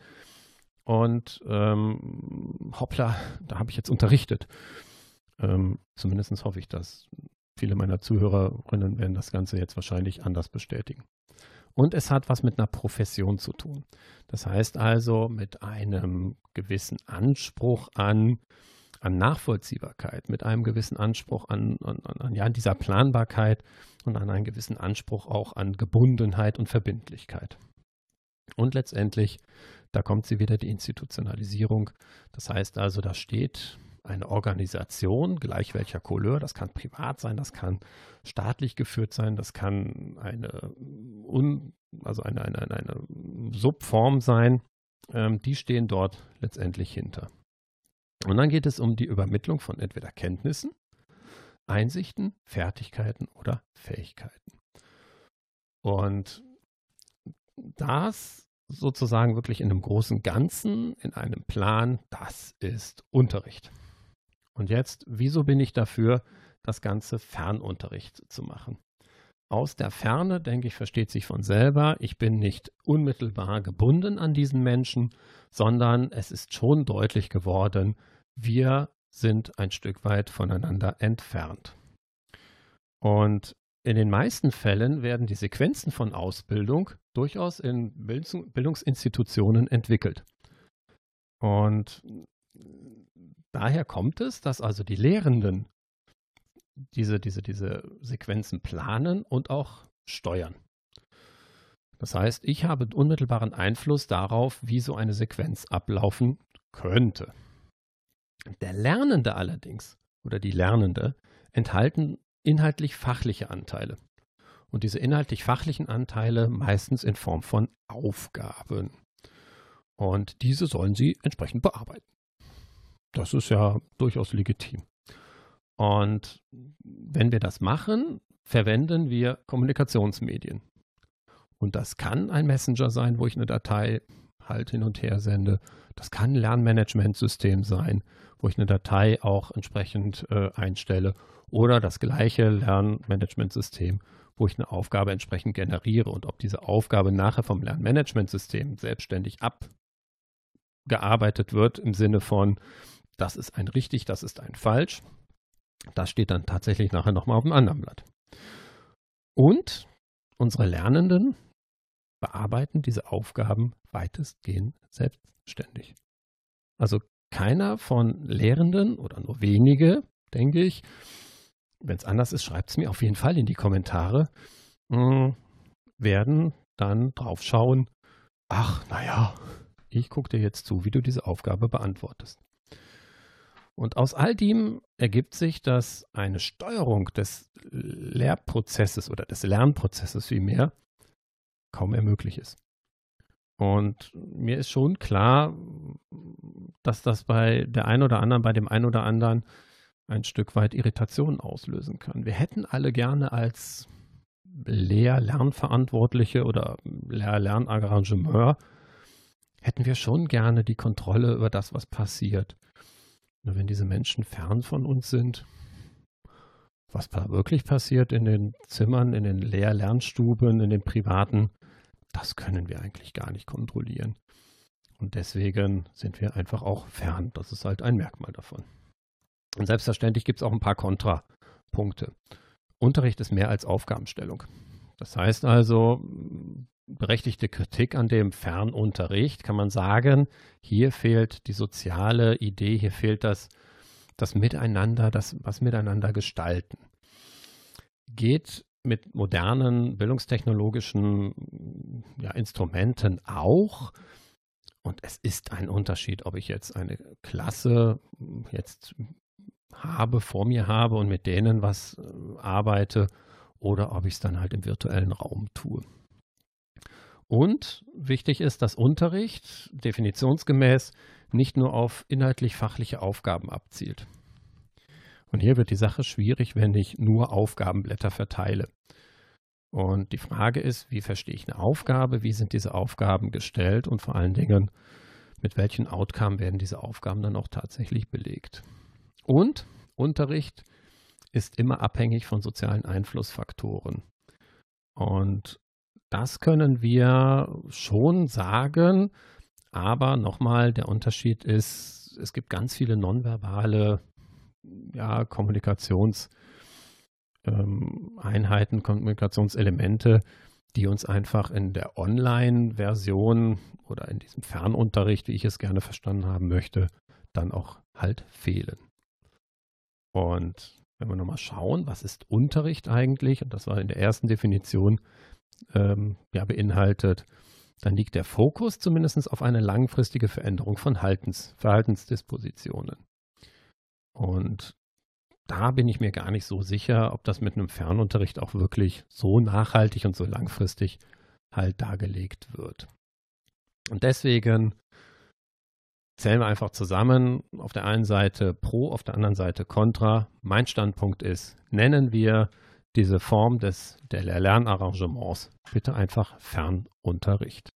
und ähm, hoppla, da habe ich jetzt unterrichtet. Ähm, Zumindest hoffe ich das. Viele meiner Zuhörerinnen werden das Ganze jetzt wahrscheinlich anders bestätigen. Und es hat was mit einer Profession zu tun. Das heißt also mit einem gewissen Anspruch an an Nachvollziehbarkeit, mit einem gewissen Anspruch an, an, an, ja, dieser Planbarkeit und an einen gewissen Anspruch auch an Gebundenheit und Verbindlichkeit. Und letztendlich, da kommt sie wieder, die Institutionalisierung. Das heißt also, da steht eine Organisation, gleich welcher Couleur, das kann privat sein, das kann staatlich geführt sein, das kann eine, un, also eine, eine, eine, Subform sein, ähm, die stehen dort letztendlich hinter. Und dann geht es um die Übermittlung von entweder Kenntnissen, Einsichten, Fertigkeiten oder Fähigkeiten. Und das sozusagen wirklich in einem großen Ganzen, in einem Plan, das ist Unterricht. Und jetzt, wieso bin ich dafür, das Ganze Fernunterricht zu machen? Aus der Ferne, denke ich, versteht sich von selber, ich bin nicht unmittelbar gebunden an diesen Menschen, sondern es ist schon deutlich geworden, wir sind ein Stück weit voneinander entfernt. Und in den meisten Fällen werden die Sequenzen von Ausbildung durchaus in Bildungsinstitutionen entwickelt. Und daher kommt es, dass also die Lehrenden diese, diese, diese Sequenzen planen und auch steuern. Das heißt, ich habe unmittelbaren Einfluss darauf, wie so eine Sequenz ablaufen könnte. Der Lernende allerdings oder die Lernende enthalten inhaltlich fachliche Anteile. Und diese inhaltlich fachlichen Anteile meistens in Form von Aufgaben. Und diese sollen sie entsprechend bearbeiten. Das ist ja durchaus legitim. Und wenn wir das machen, verwenden wir Kommunikationsmedien. Und das kann ein Messenger sein, wo ich eine Datei halt hin und her sende. Das kann ein Lernmanagementsystem sein, wo ich eine Datei auch entsprechend äh, einstelle. Oder das gleiche Lernmanagementsystem, wo ich eine Aufgabe entsprechend generiere. Und ob diese Aufgabe nachher vom Lernmanagementsystem selbstständig abgearbeitet wird im Sinne von, das ist ein richtig, das ist ein falsch, das steht dann tatsächlich nachher nochmal auf dem anderen Blatt. Und unsere Lernenden bearbeiten diese Aufgaben weitestgehend selbstständig. Also keiner von Lehrenden oder nur wenige, denke ich, wenn es anders ist, schreibt es mir auf jeden Fall in die Kommentare, mh, hm, werden dann drauf schauen, ach, naja, ich gucke dir jetzt zu, wie du diese Aufgabe beantwortest. Und aus all dem ergibt sich, dass eine Steuerung des Lehrprozesses oder des Lernprozesses vielmehr kaum mehr möglich ist. Und mir ist schon klar, dass das bei der einen oder anderen, bei dem einen oder anderen ein Stück weit Irritation auslösen kann. Wir hätten alle gerne als Lehr-Lernverantwortliche oder Lehr-Lernarrangement hätten wir schon gerne die Kontrolle über das, was passiert. Nur wenn diese Menschen fern von uns sind, was da wirklich passiert in den Zimmern, in den Lehr-Lernstuben, in den privaten, das können wir eigentlich gar nicht kontrollieren. Und deswegen sind wir einfach auch fern. Das ist halt ein Merkmal davon. Und selbstverständlich gibt es auch ein paar Kontrapunkte. Unterricht ist mehr als Aufgabenstellung. Das heißt also, berechtigte Kritik an dem Fernunterricht kann man sagen, hier fehlt die soziale Idee, hier fehlt das, das Miteinander, das was Miteinander gestalten. Geht mit modernen bildungstechnologischen ja, Instrumenten auch. Und es ist ein Unterschied, ob ich jetzt eine Klasse jetzt habe, vor mir habe und mit denen was äh, arbeite oder ob ich es dann halt im virtuellen Raum tue. Und wichtig ist, dass Unterricht definitionsgemäß nicht nur auf inhaltlich-fachliche Aufgaben abzielt. Und hier wird die Sache schwierig, wenn ich nur Aufgabenblätter verteile. Und die Frage ist, wie verstehe ich eine Aufgabe, wie sind diese Aufgaben gestellt und vor allen Dingen, mit welchen Outcome werden diese Aufgaben dann auch tatsächlich belegt. Und Unterricht ist immer abhängig von sozialen Einflussfaktoren. Und das können wir schon sagen, aber nochmal, der Unterschied ist, es gibt ganz viele nonverbale ja, Kommunikationseinheiten, ähm, Kommunikationselemente, die uns einfach in der Online-Version oder in diesem Fernunterricht, wie ich es gerne verstanden haben möchte, dann auch halt fehlen. Und wenn wir nochmal schauen, was ist Unterricht eigentlich, und das war in der ersten Definition ähm, ja, beinhaltet, dann liegt der Fokus zumindest auf eine langfristige Veränderung von Haltens, Verhaltensdispositionen. Und da bin ich mir gar nicht so sicher, ob das mit einem Fernunterricht auch wirklich so nachhaltig und so langfristig halt dargelegt wird. Und deswegen zählen wir einfach zusammen. Auf der einen Seite pro, auf der anderen Seite contra. Mein Standpunkt ist, nennen wir diese Form des, der Lernarrangements bitte einfach Fernunterricht.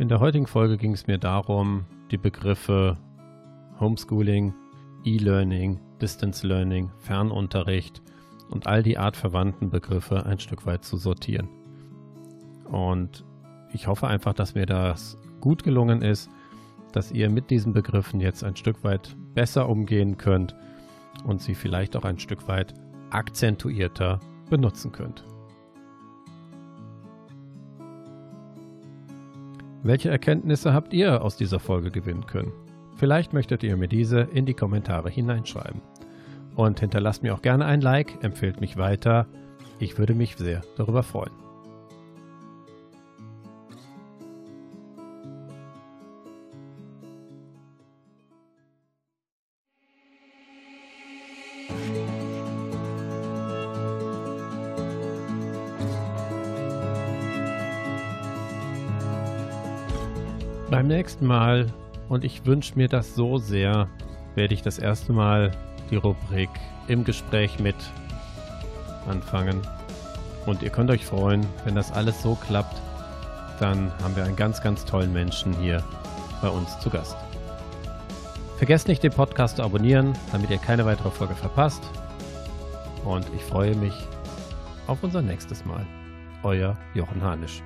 In der heutigen Folge ging es mir darum, die Begriffe Homeschooling, E-Learning, Distance Learning, Fernunterricht und all die artverwandten Begriffe ein Stück weit zu sortieren. Und ich hoffe einfach, dass mir das gut gelungen ist, dass ihr mit diesen Begriffen jetzt ein Stück weit besser umgehen könnt und sie vielleicht auch ein Stück weit akzentuierter benutzen könnt. Welche Erkenntnisse habt ihr aus dieser Folge gewinnen können? Vielleicht möchtet ihr mir diese in die Kommentare hineinschreiben. Und hinterlasst mir auch gerne ein Like, empfehlt mich weiter. Ich würde mich sehr darüber freuen. Nächsten Mal, und ich wünsche mir das so sehr, werde ich das erste Mal die Rubrik im Gespräch mit anfangen. Und ihr könnt euch freuen, wenn das alles so klappt, dann haben wir einen ganz, ganz tollen Menschen hier bei uns zu Gast. Vergesst nicht, den Podcast zu abonnieren, damit ihr keine weitere Folge verpasst. Und ich freue mich auf unser nächstes Mal. Euer Jochen Hanisch.